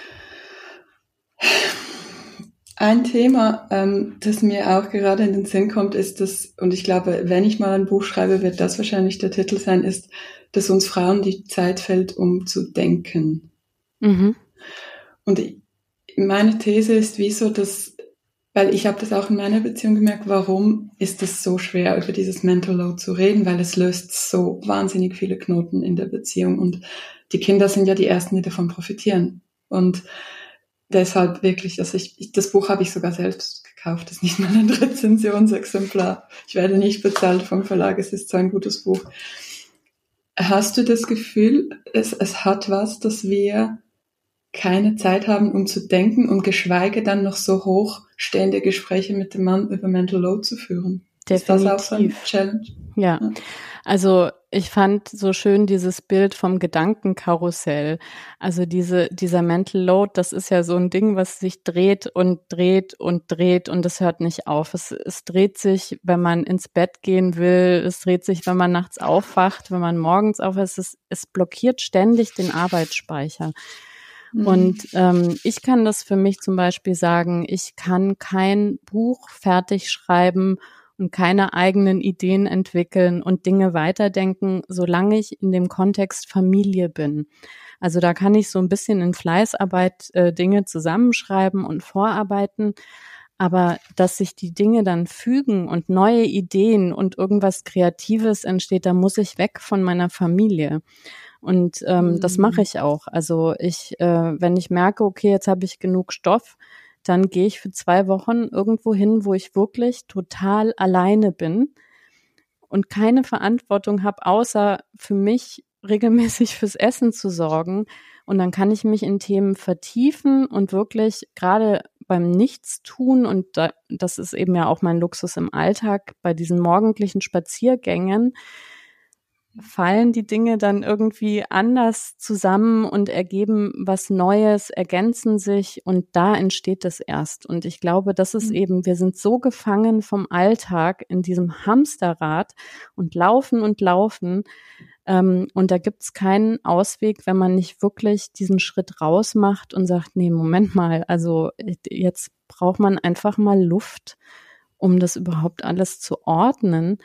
Ein Thema, ähm, das mir auch gerade in den Sinn kommt, ist das, und ich glaube, wenn ich mal ein Buch schreibe, wird das wahrscheinlich der Titel sein, ist, dass uns Frauen die Zeit fällt, um zu denken. Mhm. Und meine These ist, wieso das, weil ich habe das auch in meiner Beziehung gemerkt, warum ist es so schwer, über dieses Mental Load zu reden, weil es löst so wahnsinnig viele Knoten in der Beziehung und die Kinder sind ja die Ersten, die davon profitieren. Und deshalb wirklich, also ich, ich das Buch habe ich sogar selbst gekauft, das ist nicht mal ein Rezensionsexemplar. Ich werde nicht bezahlt vom Verlag, es ist so ein gutes Buch. Hast du das Gefühl, es, es hat was, dass wir keine Zeit haben, um zu denken und geschweige dann noch so hochstehende Gespräche mit dem Mann über Mental Load zu führen? Definitiv. Ist das auch so ein Challenge? Ja. ja. Also ich fand so schön dieses Bild vom Gedankenkarussell. Also diese, dieser Mental Load, das ist ja so ein Ding, was sich dreht und dreht und dreht und es hört nicht auf. Es, es dreht sich, wenn man ins Bett gehen will. Es dreht sich, wenn man nachts aufwacht, wenn man morgens aufwacht. Es, ist, es blockiert ständig den Arbeitsspeicher. Mhm. Und ähm, ich kann das für mich zum Beispiel sagen, ich kann kein Buch fertig schreiben und keine eigenen Ideen entwickeln und Dinge weiterdenken, solange ich in dem Kontext Familie bin. Also da kann ich so ein bisschen in Fleißarbeit äh, Dinge zusammenschreiben und vorarbeiten. Aber dass sich die Dinge dann fügen und neue Ideen und irgendwas Kreatives entsteht, da muss ich weg von meiner Familie. Und ähm, mhm. das mache ich auch. Also ich, äh, wenn ich merke, okay, jetzt habe ich genug Stoff, dann gehe ich für zwei Wochen irgendwo hin, wo ich wirklich total alleine bin und keine Verantwortung habe, außer für mich regelmäßig fürs Essen zu sorgen. Und dann kann ich mich in Themen vertiefen und wirklich gerade beim Nichtstun, und da, das ist eben ja auch mein Luxus im Alltag, bei diesen morgendlichen Spaziergängen, fallen die Dinge dann irgendwie anders zusammen und ergeben was Neues, ergänzen sich und da entsteht es erst. Und ich glaube, das ist mhm. eben, wir sind so gefangen vom Alltag in diesem Hamsterrad und laufen und laufen. Ähm, und da gibt es keinen Ausweg, wenn man nicht wirklich diesen Schritt raus macht und sagt, nee, Moment mal, also jetzt braucht man einfach mal Luft, um das überhaupt alles zu ordnen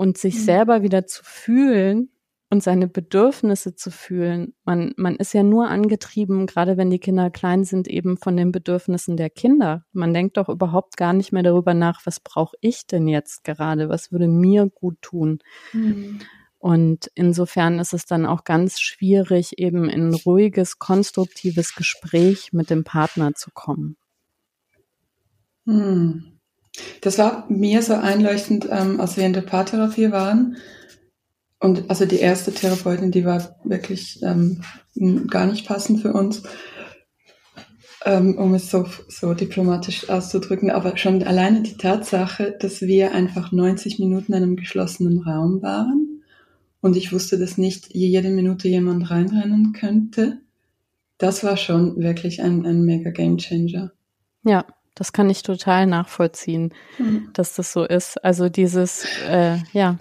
und sich mhm. selber wieder zu fühlen und seine Bedürfnisse zu fühlen. Man, man ist ja nur angetrieben, gerade wenn die Kinder klein sind, eben von den Bedürfnissen der Kinder. Man denkt doch überhaupt gar nicht mehr darüber nach, was brauche ich denn jetzt gerade? Was würde mir gut tun? Mhm. Und insofern ist es dann auch ganz schwierig, eben in ein ruhiges, konstruktives Gespräch mit dem Partner zu kommen. Mhm. Das war mir so einleuchtend, ähm, als wir in der Paartherapie waren. Und also die erste Therapeutin, die war wirklich ähm, gar nicht passend für uns, ähm, um es so, so diplomatisch auszudrücken. Aber schon alleine die Tatsache, dass wir einfach 90 Minuten in einem geschlossenen Raum waren und ich wusste, dass nicht jede Minute jemand reinrennen könnte, das war schon wirklich ein, ein mega Game Changer. Ja, das kann ich total nachvollziehen, mhm. dass das so ist. Also dieses, äh, ja.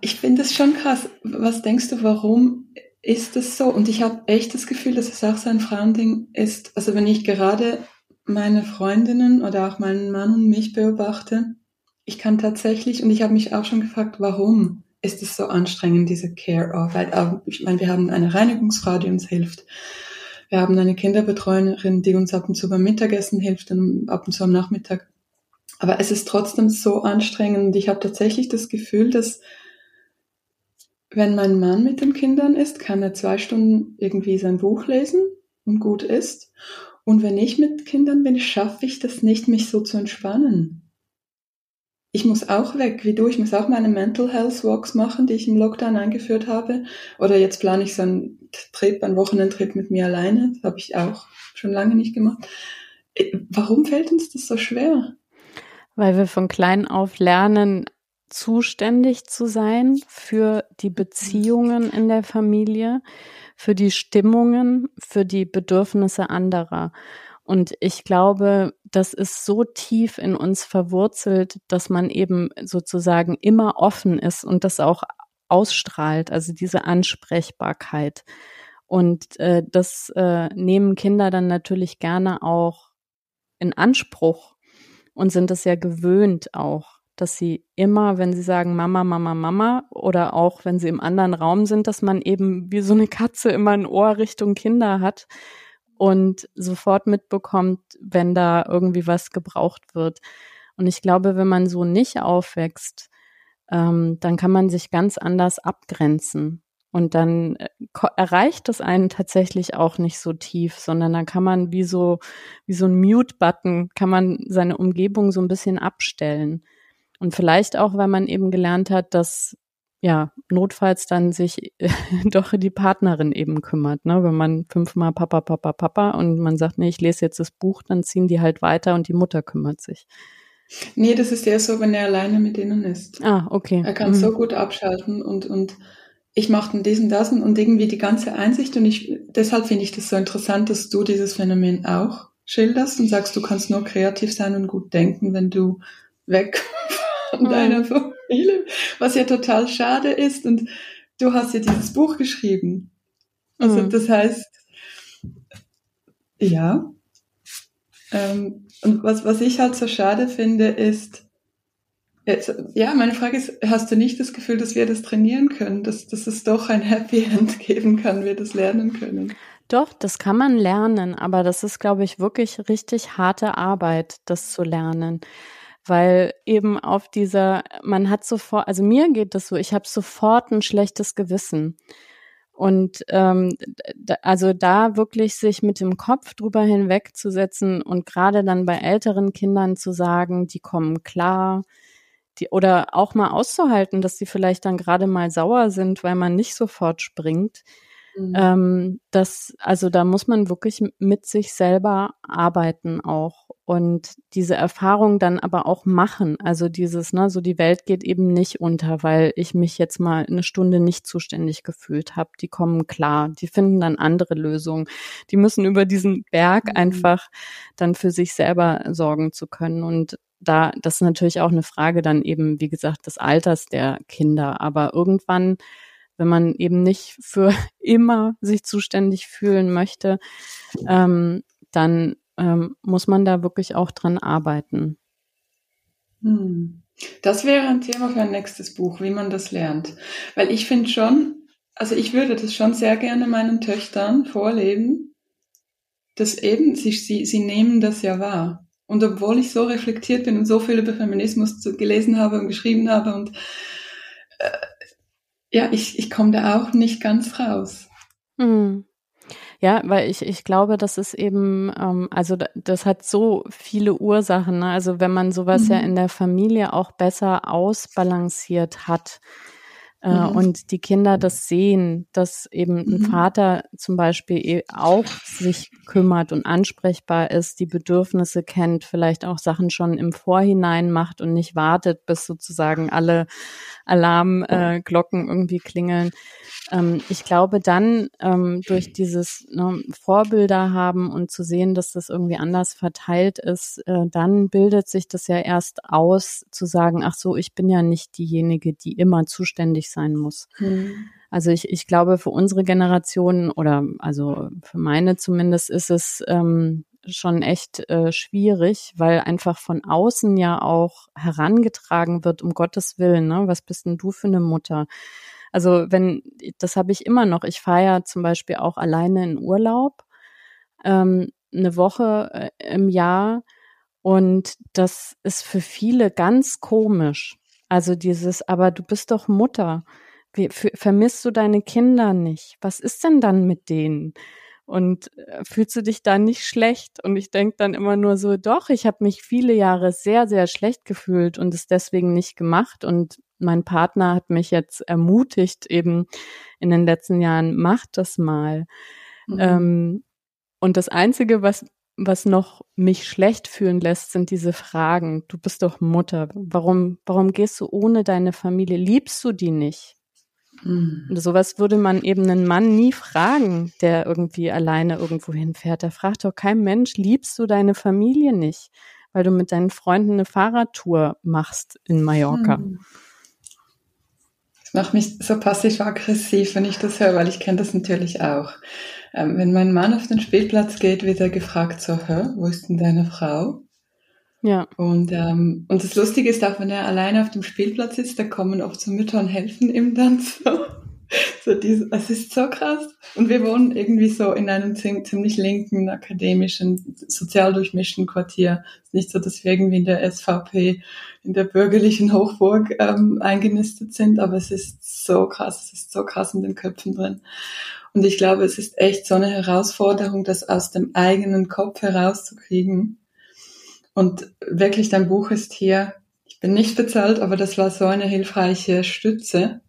Ich finde es schon krass. Was denkst du, warum ist es so? Und ich habe echt das Gefühl, dass es auch so ein Frauending ist. Also wenn ich gerade meine Freundinnen oder auch meinen Mann und mich beobachte, ich kann tatsächlich, und ich habe mich auch schon gefragt, warum ist es so anstrengend, diese Care-Arbeit? Ich meine, wir haben eine Reinigungsfrau, die uns hilft. Wir haben eine Kinderbetreuerin, die uns ab und zu beim Mittagessen hilft und ab und zu am Nachmittag. Aber es ist trotzdem so anstrengend ich habe tatsächlich das Gefühl, dass wenn mein Mann mit den Kindern ist, kann er zwei Stunden irgendwie sein Buch lesen und gut ist. Und wenn ich mit Kindern bin, schaffe ich das nicht, mich so zu entspannen ich muss auch weg, wie du, ich muss auch meine Mental Health Walks machen, die ich im Lockdown eingeführt habe. Oder jetzt plane ich so einen Trip, einen Wochenendtrip mit mir alleine. Das habe ich auch schon lange nicht gemacht. Äh, warum fällt uns das so schwer? Weil wir von klein auf lernen, zuständig zu sein für die Beziehungen in der Familie, für die Stimmungen, für die Bedürfnisse anderer. Und ich glaube, das ist so tief in uns verwurzelt, dass man eben sozusagen immer offen ist und das auch ausstrahlt, also diese Ansprechbarkeit. Und äh, das äh, nehmen Kinder dann natürlich gerne auch in Anspruch und sind es ja gewöhnt auch, dass sie immer, wenn sie sagen Mama, Mama, Mama oder auch wenn sie im anderen Raum sind, dass man eben wie so eine Katze immer ein Ohr Richtung Kinder hat und sofort mitbekommt, wenn da irgendwie was gebraucht wird. Und ich glaube, wenn man so nicht aufwächst, ähm, dann kann man sich ganz anders abgrenzen. Und dann äh, erreicht es einen tatsächlich auch nicht so tief, sondern dann kann man wie so, wie so ein Mute-Button, kann man seine Umgebung so ein bisschen abstellen. Und vielleicht auch, weil man eben gelernt hat, dass ja, notfalls dann sich äh, doch die Partnerin eben kümmert. Ne? Wenn man fünfmal Papa, Papa, Papa und man sagt, nee, ich lese jetzt das Buch, dann ziehen die halt weiter und die Mutter kümmert sich. Nee, das ist eher so, wenn er alleine mit ihnen ist. Ah, okay. Er kann mhm. so gut abschalten und, und ich mache dann diesen, das und irgendwie die ganze Einsicht und ich, deshalb finde ich das so interessant, dass du dieses Phänomen auch schilderst und sagst, du kannst nur kreativ sein und gut denken, wenn du weg von mhm. deiner was ja total schade ist und du hast ja dieses Buch geschrieben. Also mhm. das heißt, ja. Ähm, und was, was ich halt so schade finde, ist, jetzt, ja, meine Frage ist, hast du nicht das Gefühl, dass wir das trainieren können, dass, dass es doch ein Happy End geben kann, wir das lernen können? Doch, das kann man lernen, aber das ist, glaube ich, wirklich richtig harte Arbeit, das zu lernen. Weil eben auf dieser, man hat sofort, also mir geht das so, ich habe sofort ein schlechtes Gewissen. Und ähm, also da wirklich sich mit dem Kopf drüber hinwegzusetzen und gerade dann bei älteren Kindern zu sagen, die kommen klar, die, oder auch mal auszuhalten, dass sie vielleicht dann gerade mal sauer sind, weil man nicht sofort springt. Mhm. Ähm, das, also da muss man wirklich mit sich selber arbeiten auch und diese Erfahrung dann aber auch machen. Also dieses, ne, so die Welt geht eben nicht unter, weil ich mich jetzt mal eine Stunde nicht zuständig gefühlt habe. Die kommen klar, die finden dann andere Lösungen. Die müssen über diesen Berg mhm. einfach dann für sich selber sorgen zu können und da, das ist natürlich auch eine Frage dann eben, wie gesagt, des Alters der Kinder. Aber irgendwann wenn man eben nicht für immer sich zuständig fühlen möchte, ähm, dann ähm, muss man da wirklich auch dran arbeiten. Hm. Das wäre ein Thema für ein nächstes Buch, wie man das lernt. Weil ich finde schon, also ich würde das schon sehr gerne meinen Töchtern vorleben, dass eben sie, sie, sie nehmen das ja wahr. Und obwohl ich so reflektiert bin und so viel über Feminismus gelesen habe und geschrieben habe und ja, ich, ich komme da auch nicht ganz raus. Hm. Ja, weil ich, ich glaube, das ist eben, ähm, also das hat so viele Ursachen. Ne? Also wenn man sowas mhm. ja in der Familie auch besser ausbalanciert hat, mhm. und die Kinder das sehen, dass eben ein mhm. Vater zum Beispiel e, auch sich kümmert und ansprechbar ist, die Bedürfnisse kennt, vielleicht auch Sachen schon im Vorhinein macht und nicht wartet, bis sozusagen alle Alarmglocken äh, irgendwie klingeln. Ähm, ich glaube dann ähm, durch dieses ne, Vorbilder haben und zu sehen, dass das irgendwie anders verteilt ist, äh, dann bildet sich das ja erst aus, zu sagen, ach so, ich bin ja nicht diejenige, die immer zuständig sein muss. Mhm. Also ich, ich glaube, für unsere Generation oder also für meine zumindest ist es ähm, schon echt äh, schwierig, weil einfach von außen ja auch herangetragen wird, um Gottes Willen, ne? Was bist denn du für eine Mutter? Also wenn, das habe ich immer noch. Ich fahre ja zum Beispiel auch alleine in Urlaub, ähm, eine Woche äh, im Jahr. Und das ist für viele ganz komisch. Also dieses, aber du bist doch Mutter. Wie, für, vermisst du deine Kinder nicht? Was ist denn dann mit denen? Und äh, fühlst du dich da nicht schlecht? Und ich denke dann immer nur so, doch, ich habe mich viele Jahre sehr, sehr schlecht gefühlt und es deswegen nicht gemacht. Und mein Partner hat mich jetzt ermutigt, eben in den letzten Jahren, mach das mal. Mhm. Ähm, und das Einzige, was, was noch mich schlecht fühlen lässt, sind diese Fragen. Du bist doch Mutter. Warum, warum gehst du ohne deine Familie? Liebst du die nicht? Mhm. Und sowas würde man eben einen Mann nie fragen, der irgendwie alleine irgendwo hinfährt. Da fragt doch kein Mensch, liebst du deine Familie nicht? Weil du mit deinen Freunden eine Fahrradtour machst in Mallorca. Mhm. Das macht mich so passiv-aggressiv, wenn ich das höre, weil ich kenne das natürlich auch. Ähm, wenn mein Mann auf den Spielplatz geht, wird er gefragt so, hä, wo ist denn deine Frau? Ja. Und, ähm, und das Lustige ist auch, wenn er alleine auf dem Spielplatz ist, da kommen oft so Mütter und helfen ihm dann so. So diese, es ist so krass. Und wir wohnen irgendwie so in einem ziemlich linken, akademischen, sozial durchmischten Quartier. Es ist nicht so, dass wir irgendwie in der SVP, in der bürgerlichen Hochburg ähm, eingenistet sind, aber es ist so krass, es ist so krass in den Köpfen drin. Und ich glaube, es ist echt so eine Herausforderung, das aus dem eigenen Kopf herauszukriegen. Und wirklich, dein Buch ist hier, ich bin nicht bezahlt, aber das war so eine hilfreiche Stütze,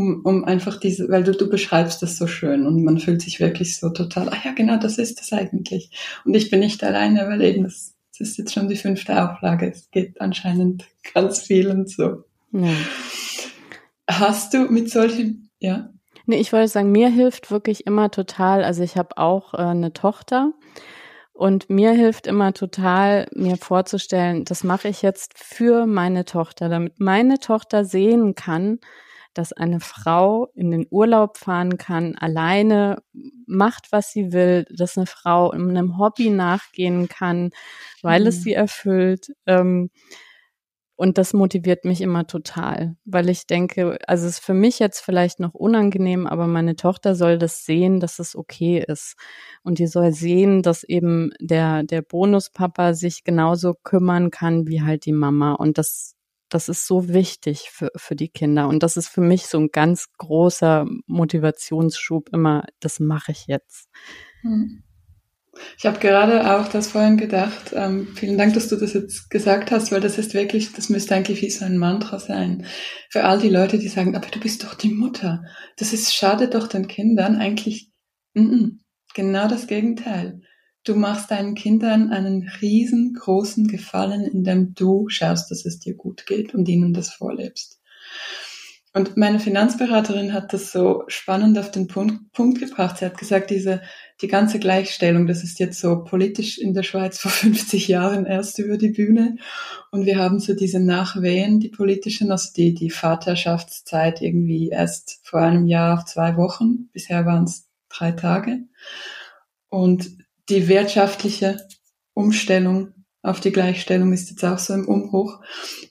um, um einfach diese, weil du, du beschreibst das so schön und man fühlt sich wirklich so total, ah ja, genau, das ist das eigentlich. Und ich bin nicht alleine, weil eben das, Es ist jetzt schon die fünfte Auflage. Es geht anscheinend ganz vielen so. Ja. Hast du mit solchen, ja? Nee, ich wollte sagen, mir hilft wirklich immer total, also ich habe auch äh, eine Tochter und mir hilft immer total, mir vorzustellen, das mache ich jetzt für meine Tochter, damit meine Tochter sehen kann, dass eine Frau in den Urlaub fahren kann, alleine macht, was sie will, dass eine Frau einem Hobby nachgehen kann, weil mhm. es sie erfüllt. Ähm, und das motiviert mich immer total, weil ich denke, also es ist für mich jetzt vielleicht noch unangenehm, aber meine Tochter soll das sehen, dass es okay ist. Und die soll sehen, dass eben der, der Bonuspapa sich genauso kümmern kann wie halt die Mama. Und das, das ist so wichtig für, für die Kinder. Und das ist für mich so ein ganz großer Motivationsschub immer, das mache ich jetzt. Hm. Ich habe gerade auch das vorhin gedacht. Ähm, vielen Dank, dass du das jetzt gesagt hast, weil das ist wirklich, das müsste eigentlich wie so ein Mantra sein. Für all die Leute, die sagen, aber du bist doch die Mutter. Das ist schade doch den Kindern. Eigentlich, mm -mm, genau das Gegenteil. Du machst deinen Kindern einen riesengroßen Gefallen, indem du schaust, dass es dir gut geht und ihnen das vorlebst. Und meine Finanzberaterin hat das so spannend auf den Punkt, Punkt, gebracht. Sie hat gesagt, diese, die ganze Gleichstellung, das ist jetzt so politisch in der Schweiz vor 50 Jahren erst über die Bühne. Und wir haben so diese Nachwehen, die politischen, also die, die Vaterschaftszeit irgendwie erst vor einem Jahr, zwei Wochen. Bisher waren es drei Tage. Und die wirtschaftliche Umstellung auf die Gleichstellung ist jetzt auch so im Umbruch.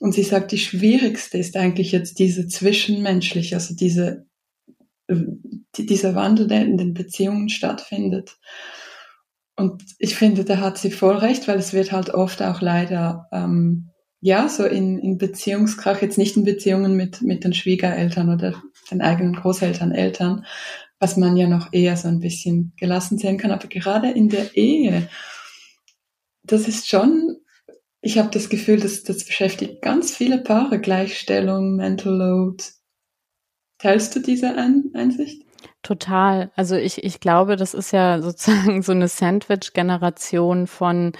Und sie sagt, die schwierigste ist eigentlich jetzt diese zwischenmenschliche, also diese, die, dieser Wandel, der in den Beziehungen stattfindet. Und ich finde, da hat sie voll recht, weil es wird halt oft auch leider, ähm, ja, so in, in Beziehungskrach, jetzt nicht in Beziehungen mit, mit den Schwiegereltern oder den eigenen Großeltern, Eltern, was man ja noch eher so ein bisschen gelassen sehen kann, aber gerade in der Ehe, das ist schon, ich habe das Gefühl, dass das beschäftigt ganz viele Paare, Gleichstellung, Mental Load. Teilst du diese Ein Einsicht? Total. Also ich, ich glaube, das ist ja sozusagen so eine Sandwich-Generation von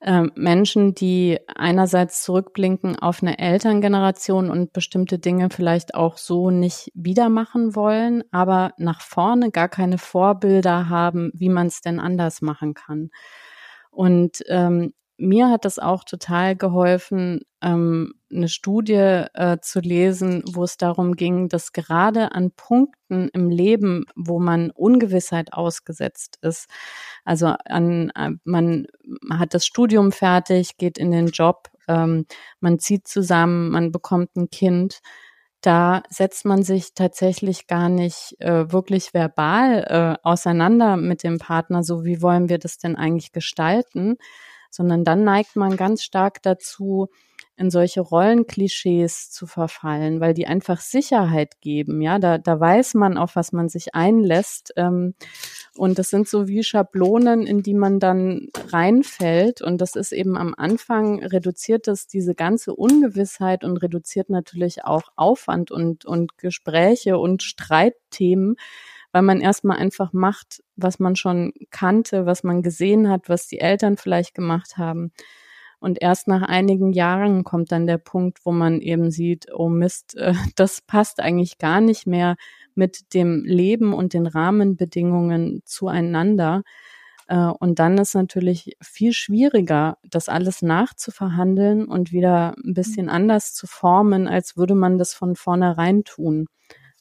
äh, Menschen, die einerseits zurückblinken auf eine Elterngeneration und bestimmte Dinge vielleicht auch so nicht wieder machen wollen, aber nach vorne gar keine Vorbilder haben, wie man es denn anders machen kann. Und ähm, mir hat das auch total geholfen, ähm, eine Studie äh, zu lesen, wo es darum ging, dass gerade an Punkten im Leben, wo man Ungewissheit ausgesetzt ist, also an, äh, man hat das Studium fertig, geht in den Job, ähm, man zieht zusammen, man bekommt ein Kind, da setzt man sich tatsächlich gar nicht äh, wirklich verbal äh, auseinander mit dem Partner, so wie wollen wir das denn eigentlich gestalten, sondern dann neigt man ganz stark dazu, in solche Rollenklischees zu verfallen, weil die einfach Sicherheit geben. Ja, da, da weiß man, auf was man sich einlässt. Ähm, und das sind so wie Schablonen, in die man dann reinfällt. Und das ist eben am Anfang reduziert das diese ganze Ungewissheit und reduziert natürlich auch Aufwand und, und Gespräche und Streitthemen, weil man erstmal einfach macht, was man schon kannte, was man gesehen hat, was die Eltern vielleicht gemacht haben. Und erst nach einigen Jahren kommt dann der Punkt, wo man eben sieht, oh Mist, äh, das passt eigentlich gar nicht mehr mit dem Leben und den Rahmenbedingungen zueinander. Äh, und dann ist natürlich viel schwieriger, das alles nachzuverhandeln und wieder ein bisschen anders zu formen, als würde man das von vornherein tun.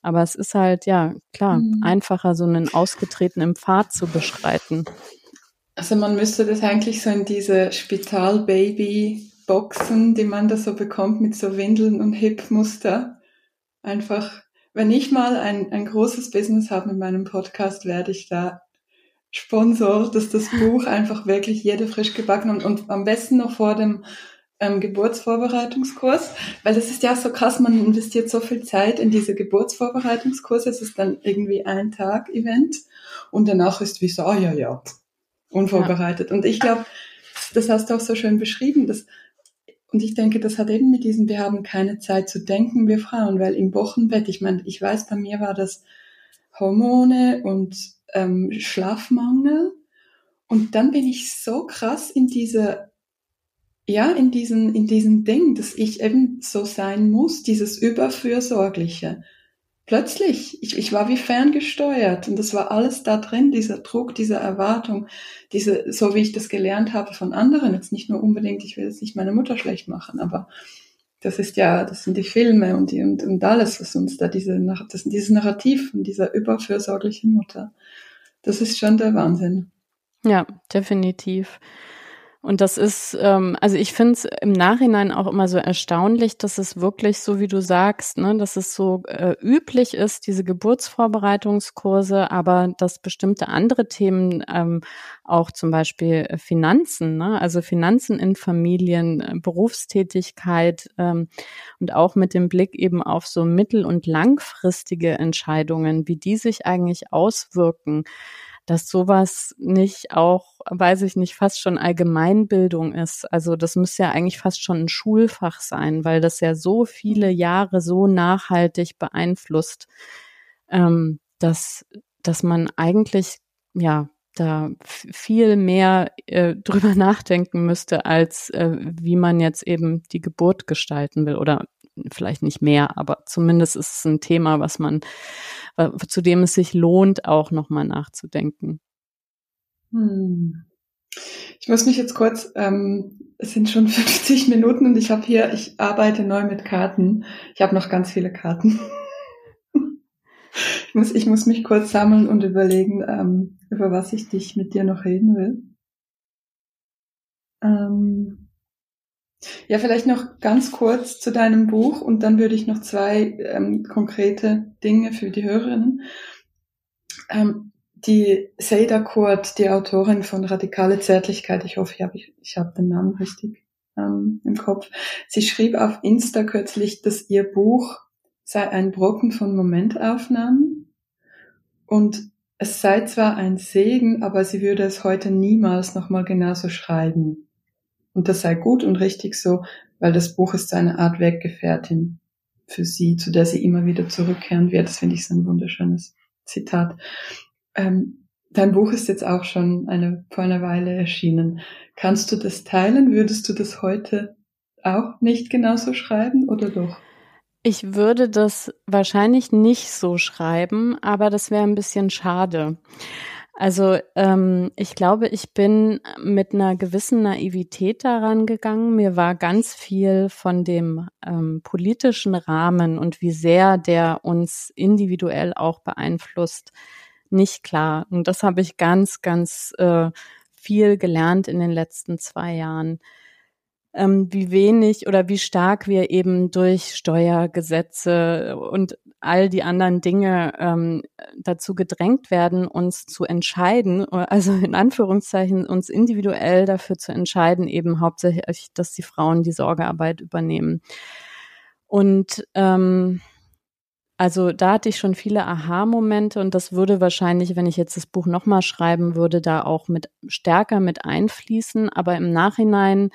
Aber es ist halt, ja, klar, mhm. einfacher, so einen ausgetretenen Pfad zu beschreiten. Also man müsste das eigentlich so in diese Spital-Baby-Boxen, die man da so bekommt mit so Windeln und Hip-Muster. Einfach, wenn ich mal ein, ein großes Business habe mit meinem Podcast, werde ich da Sponsor, dass das Buch einfach wirklich jede frisch gebacken und, und am besten noch vor dem ähm, Geburtsvorbereitungskurs, weil das ist ja so krass, man investiert so viel Zeit in diese Geburtsvorbereitungskurse, es ist dann irgendwie ein Tag Event und danach ist wie so, ah ja, ja, unvorbereitet. Ja. Und ich glaube, das hast du auch so schön beschrieben. Dass, und ich denke, das hat eben mit diesem, wir haben keine Zeit zu denken, wir Frauen, weil im Wochenbett, ich meine, ich weiß, bei mir war das Hormone und ähm, Schlafmangel. Und dann bin ich so krass in diese ja, in diesen, in diesen Ding, dass ich eben so sein muss, dieses Überfürsorgliche. Plötzlich, ich, ich war wie ferngesteuert und das war alles da drin, dieser Druck, diese Erwartung, diese, so wie ich das gelernt habe von anderen, jetzt nicht nur unbedingt, ich will jetzt nicht meine Mutter schlecht machen, aber das ist ja, das sind die Filme und die, und, und alles, was uns da diese, das sind dieses Narrativ von dieser überfürsorglichen Mutter. Das ist schon der Wahnsinn. Ja, definitiv. Und das ist, ähm, also ich finde es im Nachhinein auch immer so erstaunlich, dass es wirklich so, wie du sagst, ne, dass es so äh, üblich ist, diese Geburtsvorbereitungskurse, aber dass bestimmte andere Themen, ähm, auch zum Beispiel Finanzen, ne, also Finanzen in Familien, äh, Berufstätigkeit ähm, und auch mit dem Blick eben auf so mittel- und langfristige Entscheidungen, wie die sich eigentlich auswirken dass sowas nicht auch, weiß ich nicht, fast schon Allgemeinbildung ist. Also das müsste ja eigentlich fast schon ein Schulfach sein, weil das ja so viele Jahre so nachhaltig beeinflusst, ähm, dass, dass man eigentlich, ja, da viel mehr äh, drüber nachdenken müsste, als äh, wie man jetzt eben die Geburt gestalten will oder vielleicht nicht mehr, aber zumindest ist es ein Thema, was man, zu dem es sich lohnt, auch nochmal nachzudenken. Hm. Ich muss mich jetzt kurz, ähm, es sind schon 50 Minuten und ich habe hier, ich arbeite neu mit Karten. Ich habe noch ganz viele Karten. ich, muss, ich muss mich kurz sammeln und überlegen, ähm, über was ich dich mit dir noch reden will. Ähm, ja, vielleicht noch ganz kurz zu deinem Buch und dann würde ich noch zwei ähm, konkrete Dinge für die Hörerinnen. Ähm, die Seida Kurt, die Autorin von Radikale Zärtlichkeit, ich hoffe, ich habe ich hab den Namen richtig ähm, im Kopf, sie schrieb auf Insta kürzlich, dass ihr Buch sei ein Brocken von Momentaufnahmen und es sei zwar ein Segen, aber sie würde es heute niemals nochmal genauso schreiben. Und das sei gut und richtig so, weil das Buch ist eine Art Weggefährtin für sie, zu der sie immer wieder zurückkehren wird. Das finde ich so ein wunderschönes Zitat. Ähm, dein Buch ist jetzt auch schon eine, vor einer Weile erschienen. Kannst du das teilen? Würdest du das heute auch nicht genauso schreiben oder doch? Ich würde das wahrscheinlich nicht so schreiben, aber das wäre ein bisschen schade. Also ähm, ich glaube, ich bin mit einer gewissen Naivität daran gegangen. Mir war ganz viel von dem ähm, politischen Rahmen und wie sehr der uns individuell auch beeinflusst, nicht klar. Und das habe ich ganz, ganz äh, viel gelernt in den letzten zwei Jahren ähm, wie wenig oder wie stark wir eben durch Steuergesetze und all die anderen Dinge ähm, dazu gedrängt werden, uns zu entscheiden, also in Anführungszeichen uns individuell dafür zu entscheiden, eben hauptsächlich, dass die Frauen die Sorgearbeit übernehmen. Und ähm, also da hatte ich schon viele Aha-Momente und das würde wahrscheinlich, wenn ich jetzt das Buch nochmal schreiben würde, da auch mit stärker mit einfließen. Aber im Nachhinein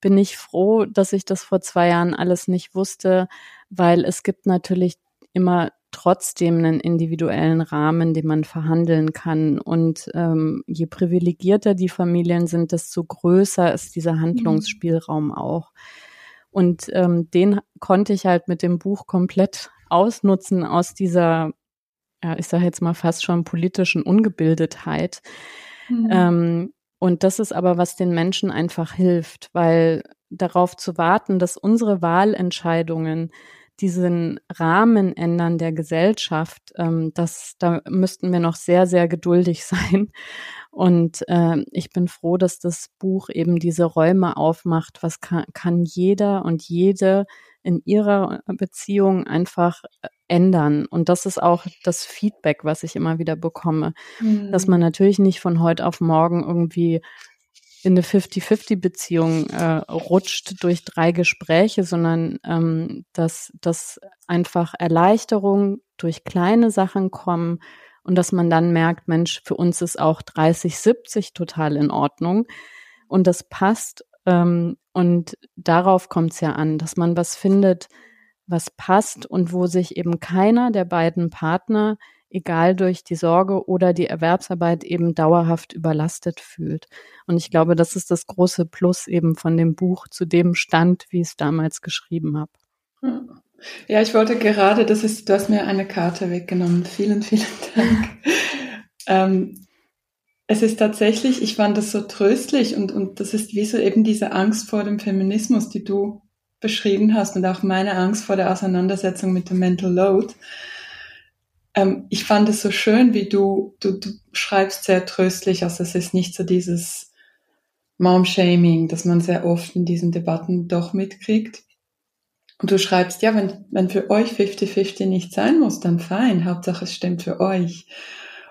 bin ich froh, dass ich das vor zwei Jahren alles nicht wusste, weil es gibt natürlich immer trotzdem einen individuellen Rahmen, den man verhandeln kann. Und ähm, je privilegierter die Familien sind, desto größer ist dieser mhm. Handlungsspielraum auch. Und ähm, den konnte ich halt mit dem Buch komplett ausnutzen aus dieser, ja, ich sage jetzt mal fast schon politischen Ungebildetheit. Mhm. Ähm, und das ist aber, was den Menschen einfach hilft, weil darauf zu warten, dass unsere Wahlentscheidungen diesen Rahmen ändern der Gesellschaft, ähm, das, da müssten wir noch sehr, sehr geduldig sein. Und äh, ich bin froh, dass das Buch eben diese Räume aufmacht. Was kann, kann jeder und jede in ihrer Beziehung einfach äh, ändern. Und das ist auch das Feedback, was ich immer wieder bekomme, mhm. dass man natürlich nicht von heute auf morgen irgendwie in eine 50-50-Beziehung äh, rutscht durch drei Gespräche, sondern ähm, dass, dass einfach Erleichterung durch kleine Sachen kommen und dass man dann merkt, Mensch, für uns ist auch 30-70 total in Ordnung und das passt ähm, und darauf kommt es ja an, dass man was findet, was passt und wo sich eben keiner der beiden Partner egal durch die Sorge oder die Erwerbsarbeit eben dauerhaft überlastet fühlt. Und ich glaube, das ist das große Plus eben von dem Buch zu dem Stand, wie ich es damals geschrieben habe. Ja, ich wollte gerade, das ist, du hast mir eine Karte weggenommen. Vielen, vielen Dank. ähm, es ist tatsächlich, ich fand das so tröstlich und, und das ist wie so eben diese Angst vor dem Feminismus, die du beschrieben hast und auch meine Angst vor der Auseinandersetzung mit dem Mental Load. Ähm, ich fand es so schön, wie du, du, du schreibst sehr tröstlich, also es ist nicht so dieses Mom-Shaming, das man sehr oft in diesen Debatten doch mitkriegt. Und du schreibst, ja, wenn, wenn für euch 50-50 nicht sein muss, dann fein, Hauptsache es stimmt für euch.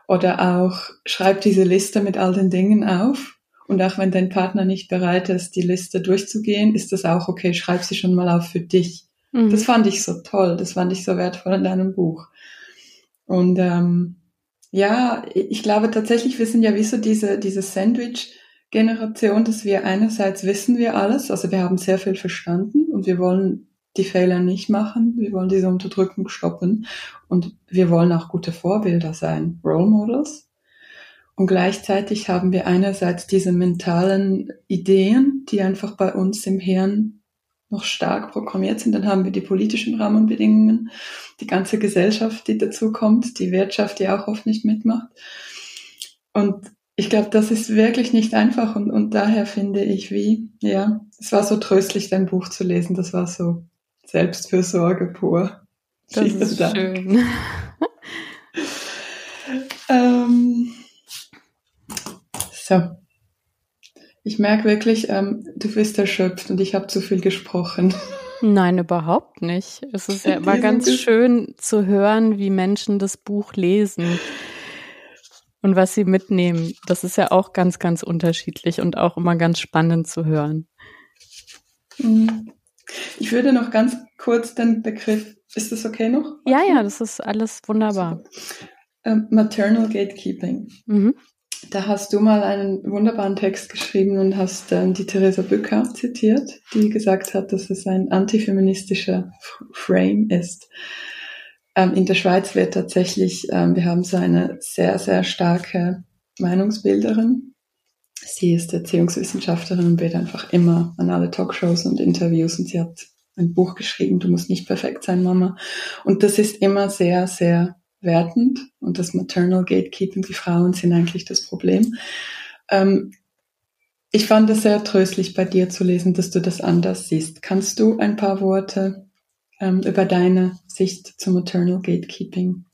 Oder auch, schreib diese Liste mit all den Dingen auf. Und auch wenn dein Partner nicht bereit ist, die Liste durchzugehen, ist das auch okay, schreib sie schon mal auf für dich. Mhm. Das fand ich so toll, das fand ich so wertvoll in deinem Buch. Und ähm, ja, ich glaube tatsächlich, wir sind ja wie so diese, diese Sandwich-Generation, dass wir einerseits wissen wir alles, also wir haben sehr viel verstanden und wir wollen die Fehler nicht machen, wir wollen diese Unterdrückung stoppen und wir wollen auch gute Vorbilder sein, Role Models. Und gleichzeitig haben wir einerseits diese mentalen Ideen, die einfach bei uns im Hirn noch stark programmiert sind. Dann haben wir die politischen Rahmenbedingungen, die ganze Gesellschaft, die dazu kommt, die Wirtschaft, die auch oft nicht mitmacht. Und ich glaube, das ist wirklich nicht einfach und, und daher finde ich, wie, ja, es war so tröstlich, dein Buch zu lesen. Das war so Selbstfürsorge pur. Das Vielen ist Dank. schön. ähm, so, ich merke wirklich, ähm, du bist erschöpft und ich habe zu viel gesprochen. Nein, überhaupt nicht. Es ist ja immer ganz schön zu hören, wie Menschen das Buch lesen und was sie mitnehmen. Das ist ja auch ganz, ganz unterschiedlich und auch immer ganz spannend zu hören. Mhm. Ich würde noch ganz kurz den Begriff, ist das okay noch? Ja, ja, das ist alles wunderbar. Ähm, Maternal Gatekeeping. Mhm. Da hast du mal einen wunderbaren Text geschrieben und hast ähm, die Theresa Bücker zitiert, die gesagt hat, dass es ein antifeministischer Frame ist. Ähm, in der Schweiz wird tatsächlich, ähm, wir haben so eine sehr, sehr starke Meinungsbilderin. Sie ist Erziehungswissenschaftlerin und wird einfach immer an alle Talkshows und Interviews und sie hat ein Buch geschrieben, Du musst nicht perfekt sein, Mama. Und das ist immer sehr, sehr wertend und das Maternal Gatekeeping, die Frauen sind eigentlich das Problem. Ähm, ich fand es sehr tröstlich bei dir zu lesen, dass du das anders siehst. Kannst du ein paar Worte ähm, über deine Sicht zum Maternal Gatekeeping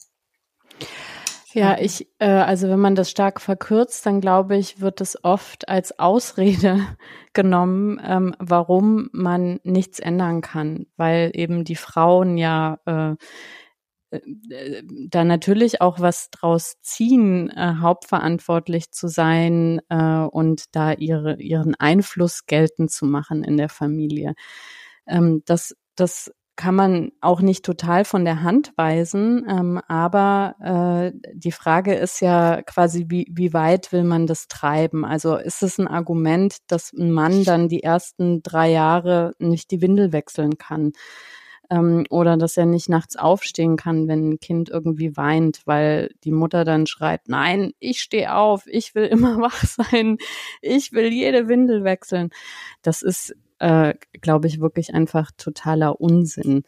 ja, ich, äh, also wenn man das stark verkürzt, dann glaube ich, wird es oft als Ausrede genommen, ähm, warum man nichts ändern kann, weil eben die Frauen ja äh, da natürlich auch was draus ziehen, äh, hauptverantwortlich zu sein äh, und da ihre, ihren Einfluss geltend zu machen in der Familie. Ähm, das, das kann man auch nicht total von der Hand weisen, ähm, aber äh, die Frage ist ja quasi, wie, wie weit will man das treiben? Also ist es ein Argument, dass ein Mann dann die ersten drei Jahre nicht die Windel wechseln kann? Ähm, oder dass er nicht nachts aufstehen kann, wenn ein Kind irgendwie weint, weil die Mutter dann schreit, nein, ich stehe auf, ich will immer wach sein, ich will jede Windel wechseln. Das ist, äh, glaube ich, wirklich einfach totaler Unsinn.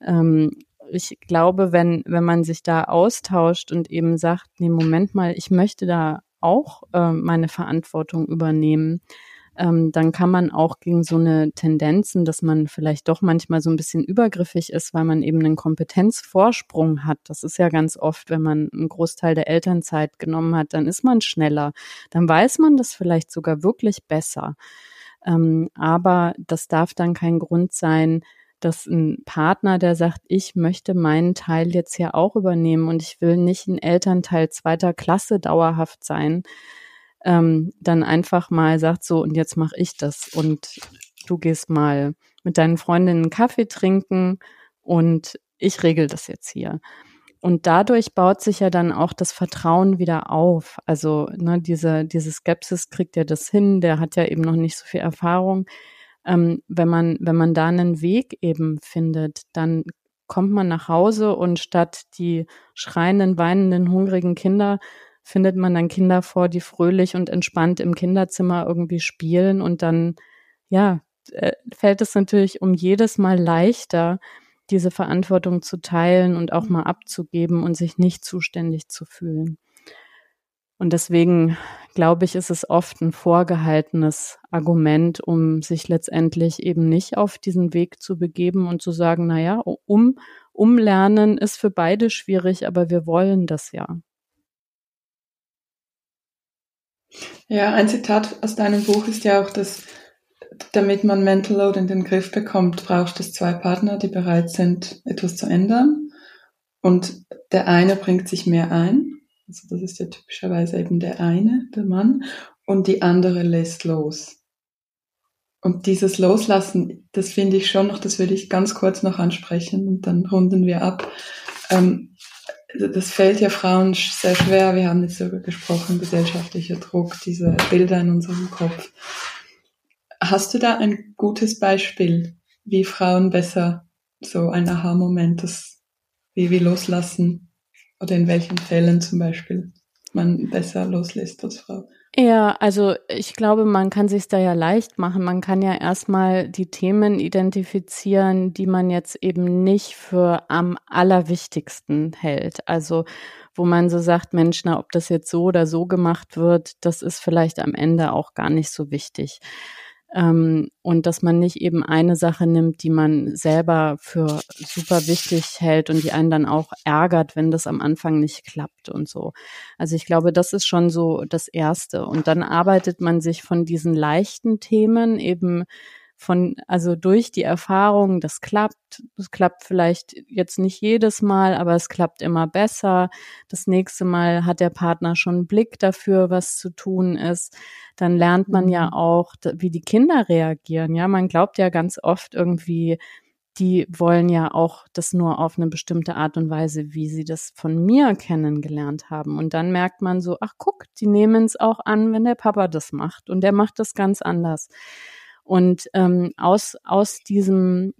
Ähm, ich glaube, wenn, wenn man sich da austauscht und eben sagt, nee, Moment mal, ich möchte da auch äh, meine Verantwortung übernehmen, ähm, dann kann man auch gegen so eine Tendenzen, dass man vielleicht doch manchmal so ein bisschen übergriffig ist, weil man eben einen Kompetenzvorsprung hat. Das ist ja ganz oft, wenn man einen Großteil der Elternzeit genommen hat, dann ist man schneller. Dann weiß man das vielleicht sogar wirklich besser. Ähm, aber das darf dann kein Grund sein, dass ein Partner, der sagt, ich möchte meinen Teil jetzt hier auch übernehmen und ich will nicht ein Elternteil zweiter Klasse dauerhaft sein, ähm, dann einfach mal sagt so, und jetzt mache ich das und du gehst mal mit deinen Freundinnen Kaffee trinken und ich regel das jetzt hier. Und dadurch baut sich ja dann auch das Vertrauen wieder auf. Also ne, diese, diese Skepsis kriegt ja das hin, der hat ja eben noch nicht so viel Erfahrung. Ähm, wenn man, wenn man da einen Weg eben findet, dann kommt man nach Hause und statt die schreienden, weinenden, hungrigen Kinder findet man dann Kinder vor, die fröhlich und entspannt im Kinderzimmer irgendwie spielen und dann, ja, äh, fällt es natürlich um jedes Mal leichter, diese Verantwortung zu teilen und auch mal abzugeben und sich nicht zuständig zu fühlen. Und deswegen glaube ich, ist es oft ein vorgehaltenes Argument, um sich letztendlich eben nicht auf diesen Weg zu begeben und zu sagen, na ja, um, umlernen ist für beide schwierig, aber wir wollen das ja. Ja, ein Zitat aus deinem Buch ist ja auch, dass damit man Mental Load in den Griff bekommt, braucht es zwei Partner, die bereit sind, etwas zu ändern. Und der eine bringt sich mehr ein also das ist ja typischerweise eben der eine, der Mann, und die andere lässt los. Und dieses Loslassen, das finde ich schon noch, das würde ich ganz kurz noch ansprechen und dann runden wir ab. Ähm, das fällt ja Frauen sehr schwer. Wir haben jetzt darüber gesprochen, gesellschaftlicher Druck, diese Bilder in unserem Kopf. Hast du da ein gutes Beispiel, wie Frauen besser so ein Aha-Moment, das wie wir loslassen oder in welchen Fällen zum Beispiel man besser loslässt als Frau? Ja, also ich glaube, man kann sich da ja leicht machen. Man kann ja erstmal die Themen identifizieren, die man jetzt eben nicht für am allerwichtigsten hält. Also wo man so sagt, Mensch, na, ob das jetzt so oder so gemacht wird, das ist vielleicht am Ende auch gar nicht so wichtig. Ähm, und dass man nicht eben eine Sache nimmt, die man selber für super wichtig hält und die einen dann auch ärgert, wenn das am Anfang nicht klappt und so. Also ich glaube, das ist schon so das Erste. Und dann arbeitet man sich von diesen leichten Themen eben von, also durch die Erfahrung, das klappt, das klappt vielleicht jetzt nicht jedes Mal, aber es klappt immer besser. Das nächste Mal hat der Partner schon einen Blick dafür, was zu tun ist. Dann lernt man ja mhm. auch, wie die Kinder reagieren. Ja, man glaubt ja ganz oft irgendwie, die wollen ja auch das nur auf eine bestimmte Art und Weise, wie sie das von mir kennengelernt haben. Und dann merkt man so, ach guck, die nehmen es auch an, wenn der Papa das macht. Und der macht das ganz anders. Und ähm, aus, aus diesem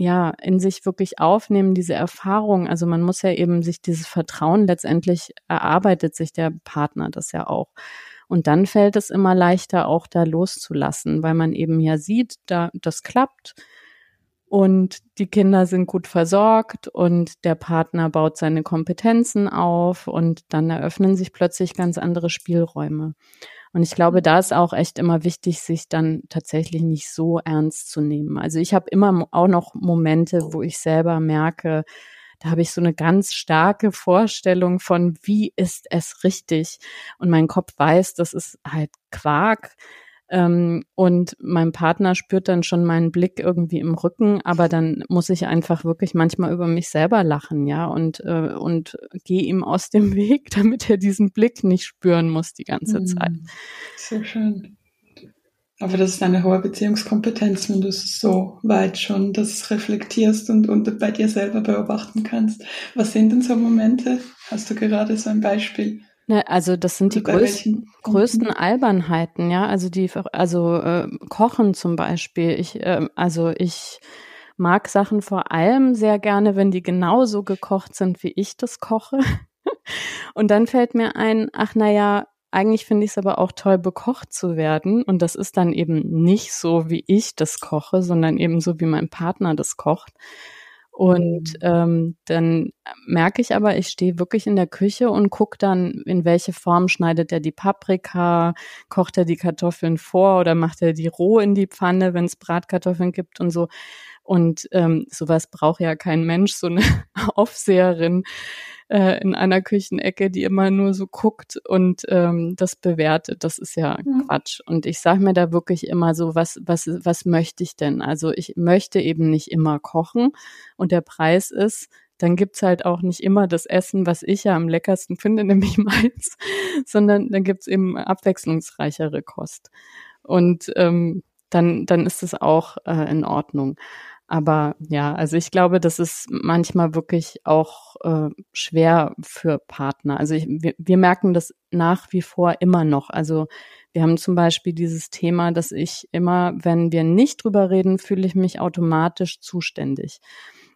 ja, in sich wirklich aufnehmen, diese Erfahrung. Also man muss ja eben sich dieses Vertrauen letztendlich erarbeitet sich der Partner das ja auch. Und dann fällt es immer leichter, auch da loszulassen, weil man eben ja sieht, da, das klappt und die Kinder sind gut versorgt und der Partner baut seine Kompetenzen auf und dann eröffnen sich plötzlich ganz andere Spielräume. Und ich glaube, da ist auch echt immer wichtig, sich dann tatsächlich nicht so ernst zu nehmen. Also ich habe immer auch noch Momente, wo ich selber merke, da habe ich so eine ganz starke Vorstellung von, wie ist es richtig? Und mein Kopf weiß, das ist halt Quark. Ähm, und mein Partner spürt dann schon meinen Blick irgendwie im Rücken, aber dann muss ich einfach wirklich manchmal über mich selber lachen, ja, und, äh, und gehe ihm aus dem Weg, damit er diesen Blick nicht spüren muss die ganze mhm. Zeit. Sehr schön. Aber das ist eine hohe Beziehungskompetenz, wenn du es so weit schon das reflektierst und, und bei dir selber beobachten kannst. Was sind denn so Momente? Hast du gerade so ein Beispiel? Ne, also das sind die größten, größten Albernheiten, ja. Also die, also äh, Kochen zum Beispiel. Ich, äh, also ich mag Sachen vor allem sehr gerne, wenn die genauso gekocht sind, wie ich das koche. Und dann fällt mir ein, ach naja, eigentlich finde ich es aber auch toll, bekocht zu werden. Und das ist dann eben nicht so, wie ich das koche, sondern eben so, wie mein Partner das kocht. Und mhm. ähm, dann merke ich aber, ich stehe wirklich in der Küche und gucke dann, in welche Form schneidet er die Paprika, kocht er die Kartoffeln vor oder macht er die roh in die Pfanne, wenn es Bratkartoffeln gibt und so. Und ähm, sowas braucht ja kein Mensch, so eine Aufseherin äh, in einer Küchenecke, die immer nur so guckt und ähm, das bewertet. Das ist ja mhm. Quatsch. Und ich sage mir da wirklich immer so, was, was, was möchte ich denn? Also ich möchte eben nicht immer kochen und der Preis ist, dann gibt's halt auch nicht immer das Essen, was ich ja am leckersten finde, nämlich meins, sondern dann gibt's eben abwechslungsreichere Kost. Und ähm, dann, dann ist es auch äh, in Ordnung. Aber ja, also ich glaube, das ist manchmal wirklich auch äh, schwer für Partner. Also ich, wir, wir merken das nach wie vor immer noch. Also wir haben zum Beispiel dieses Thema, dass ich immer, wenn wir nicht drüber reden, fühle ich mich automatisch zuständig.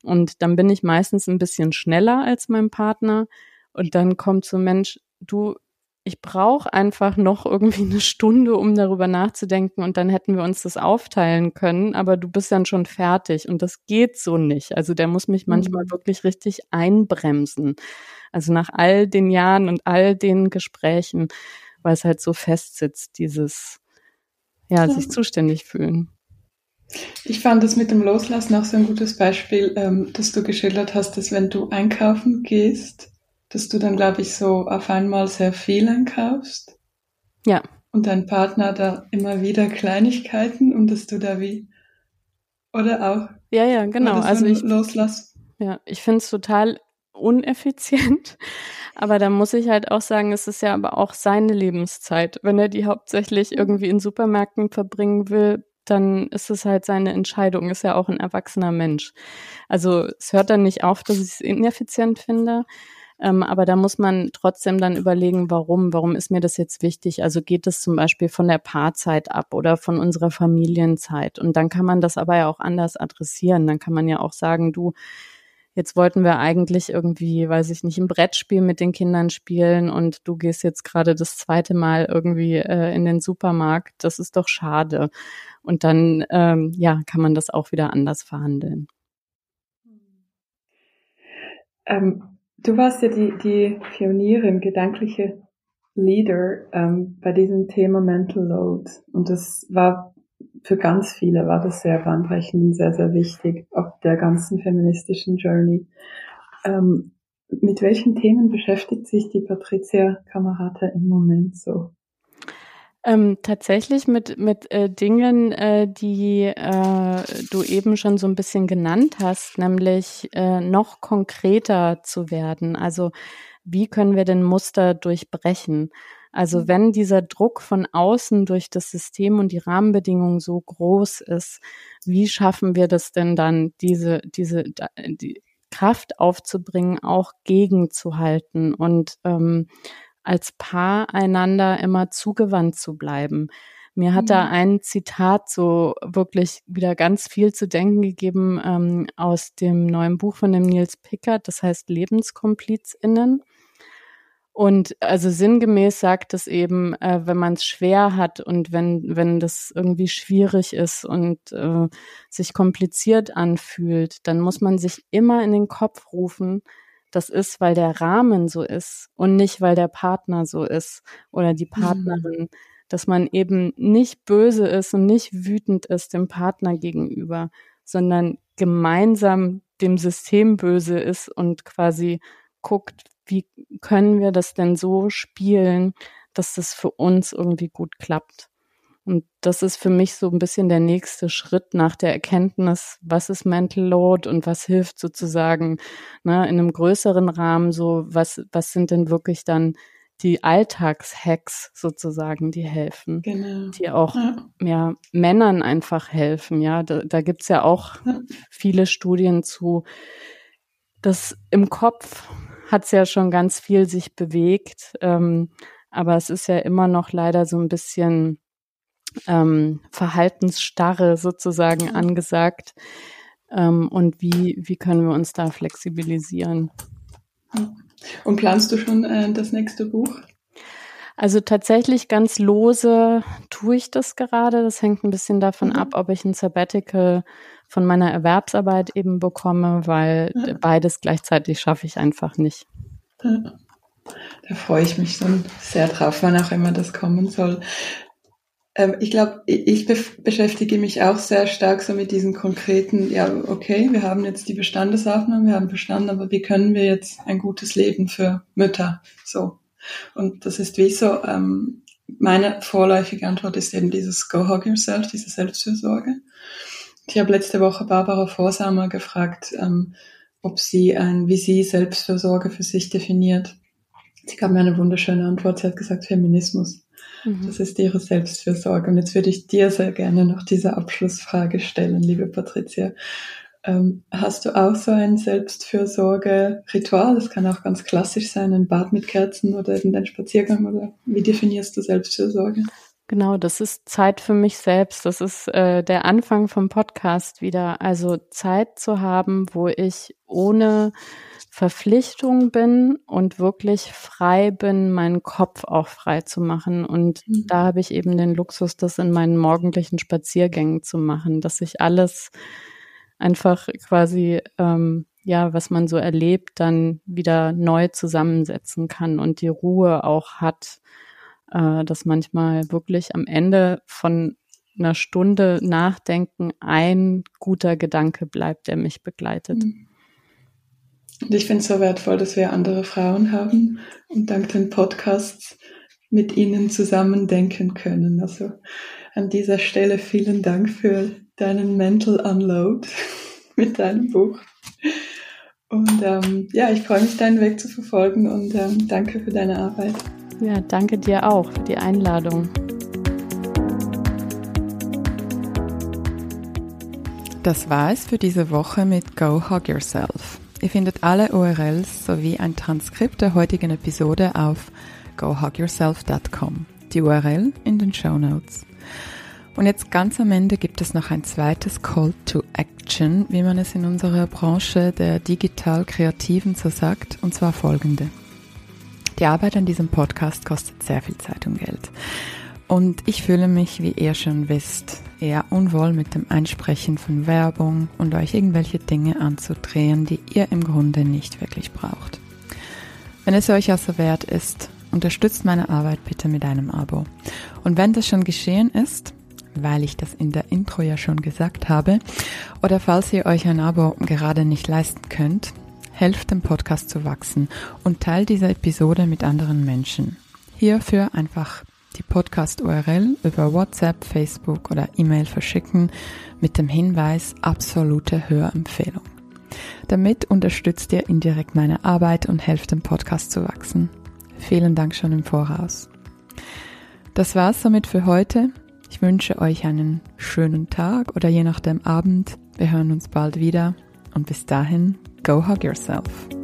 Und dann bin ich meistens ein bisschen schneller als mein Partner. Und dann kommt so, Mensch, du, ich brauche einfach noch irgendwie eine Stunde, um darüber nachzudenken und dann hätten wir uns das aufteilen können, aber du bist dann schon fertig und das geht so nicht. Also der muss mich manchmal mhm. wirklich richtig einbremsen. Also nach all den Jahren und all den Gesprächen, weil es halt so fest sitzt, dieses, ja, ja. sich zuständig fühlen. Ich fand das mit dem Loslassen auch so ein gutes Beispiel, ähm, dass du geschildert hast, dass wenn du einkaufen gehst, dass du dann, glaube ich, so auf einmal sehr viel einkaufst. Ja. Und dein Partner da immer wieder Kleinigkeiten und dass du da wie, oder auch. Ja, ja, genau. Also ich loslass. Ja, ich finde es total uneffizient. Aber da muss ich halt auch sagen, es ist ja aber auch seine Lebenszeit. Wenn er die hauptsächlich irgendwie in Supermärkten verbringen will, dann ist es halt seine Entscheidung, ist ja auch ein erwachsener Mensch. Also es hört dann nicht auf, dass ich es ineffizient finde, ähm, aber da muss man trotzdem dann überlegen, warum, warum ist mir das jetzt wichtig? Also geht es zum Beispiel von der Paarzeit ab oder von unserer Familienzeit? Und dann kann man das aber ja auch anders adressieren. Dann kann man ja auch sagen, du, jetzt wollten wir eigentlich irgendwie, weiß ich nicht, ein Brettspiel mit den Kindern spielen und du gehst jetzt gerade das zweite Mal irgendwie äh, in den Supermarkt. Das ist doch schade. Und dann, ähm, ja, kann man das auch wieder anders verhandeln. Ähm, Du warst ja die, die Pionierin, gedankliche Leader ähm, bei diesem Thema Mental Load. Und das war für ganz viele war das sehr bahnbrechend sehr, sehr wichtig auf der ganzen feministischen Journey. Ähm, mit welchen Themen beschäftigt sich die Patricia Kamerata im Moment so? Ähm, tatsächlich mit, mit äh, Dingen, äh, die äh, du eben schon so ein bisschen genannt hast, nämlich äh, noch konkreter zu werden. Also wie können wir denn Muster durchbrechen? Also mhm. wenn dieser Druck von außen durch das System und die Rahmenbedingungen so groß ist, wie schaffen wir das denn dann, diese, diese, die Kraft aufzubringen, auch gegenzuhalten und ähm, als Paar einander immer zugewandt zu bleiben. Mir hat mhm. da ein Zitat so wirklich wieder ganz viel zu denken gegeben ähm, aus dem neuen Buch von dem Nils Pickert, das heißt LebenskomplizInnen. Und also sinngemäß sagt es eben, äh, wenn man es schwer hat und wenn, wenn das irgendwie schwierig ist und äh, sich kompliziert anfühlt, dann muss man sich immer in den Kopf rufen, das ist, weil der Rahmen so ist und nicht, weil der Partner so ist oder die mhm. Partnerin. Mhm. Dass man eben nicht böse ist und nicht wütend ist dem Partner gegenüber, sondern gemeinsam dem System böse ist und quasi guckt, wie können wir das denn so spielen, dass das für uns irgendwie gut klappt. Und das ist für mich so ein bisschen der nächste Schritt nach der Erkenntnis, was ist Mental Load und was hilft sozusagen ne, in einem größeren Rahmen so, was, was sind denn wirklich dann die Alltagshacks sozusagen, die helfen, genau. die auch ja. ja. Männern einfach helfen. Ja, da, da gibt's ja auch ja. viele Studien zu. Das im Kopf hat's ja schon ganz viel sich bewegt, ähm, aber es ist ja immer noch leider so ein bisschen ähm, Verhaltensstarre sozusagen ja. angesagt. Ähm, und wie, wie können wir uns da flexibilisieren? Und planst du schon äh, das nächste Buch? Also tatsächlich ganz lose tue ich das gerade. Das hängt ein bisschen davon mhm. ab, ob ich ein Sabbatical von meiner Erwerbsarbeit eben bekomme, weil ja. beides gleichzeitig schaffe ich einfach nicht. Ja. Da freue ich mich schon sehr drauf, wann auch immer das kommen soll. Ähm, ich glaube, ich beschäftige mich auch sehr stark so mit diesen konkreten, ja, okay, wir haben jetzt die Bestandesaufnahme, wir haben bestanden, aber wie können wir jetzt ein gutes Leben für Mütter so? Und das ist wie so, ähm, meine vorläufige Antwort ist eben dieses Go Hug Yourself, diese Selbstfürsorge. Ich habe letzte Woche Barbara Vorsamer gefragt, ähm, ob sie ein, wie sie Selbstfürsorge für sich definiert. Sie gab mir eine wunderschöne Antwort. Sie hat gesagt Feminismus. Mhm. Das ist ihre Selbstfürsorge. Und jetzt würde ich dir sehr gerne noch diese Abschlussfrage stellen, liebe Patricia. Ähm, hast du auch so ein Selbstfürsorge-Ritual? Das kann auch ganz klassisch sein, ein Bad mit Kerzen oder irgendein Spaziergang oder wie definierst du Selbstfürsorge? Genau, das ist Zeit für mich selbst. Das ist äh, der Anfang vom Podcast wieder. Also Zeit zu haben, wo ich ohne Verpflichtung bin und wirklich frei bin, meinen Kopf auch frei zu machen. Und mhm. da habe ich eben den Luxus, das in meinen morgendlichen Spaziergängen zu machen, dass ich alles einfach quasi, ähm, ja, was man so erlebt, dann wieder neu zusammensetzen kann und die Ruhe auch hat, äh, dass manchmal wirklich am Ende von einer Stunde Nachdenken ein guter Gedanke bleibt, der mich begleitet. Mhm. Und ich finde es so wertvoll, dass wir andere Frauen haben und dank den Podcasts mit ihnen zusammen denken können. Also an dieser Stelle vielen Dank für deinen Mental Unload mit deinem Buch. Und ähm, ja, ich freue mich, deinen Weg zu verfolgen und ähm, danke für deine Arbeit. Ja, danke dir auch für die Einladung. Das war es für diese Woche mit Go Hug Yourself. Ihr findet alle URLs sowie ein Transkript der heutigen Episode auf gohugyourself.com. Die URL in den Show Notes. Und jetzt ganz am Ende gibt es noch ein zweites Call to Action, wie man es in unserer Branche der digital Kreativen so sagt, und zwar folgende. Die Arbeit an diesem Podcast kostet sehr viel Zeit und Geld. Und ich fühle mich, wie ihr schon wisst, eher unwohl mit dem Einsprechen von Werbung und euch irgendwelche Dinge anzudrehen, die ihr im Grunde nicht wirklich braucht. Wenn es euch also wert ist, unterstützt meine Arbeit bitte mit einem Abo. Und wenn das schon geschehen ist, weil ich das in der Intro ja schon gesagt habe, oder falls ihr euch ein Abo gerade nicht leisten könnt, helft dem Podcast zu wachsen und teilt diese Episode mit anderen Menschen. Hierfür einfach die Podcast-URL über WhatsApp, Facebook oder E-Mail verschicken mit dem Hinweis absolute Hörempfehlung. Damit unterstützt ihr indirekt meine Arbeit und helft dem Podcast zu wachsen. Vielen Dank schon im Voraus. Das war's somit für heute. Ich wünsche euch einen schönen Tag oder je nachdem Abend. Wir hören uns bald wieder und bis dahin, go hug yourself.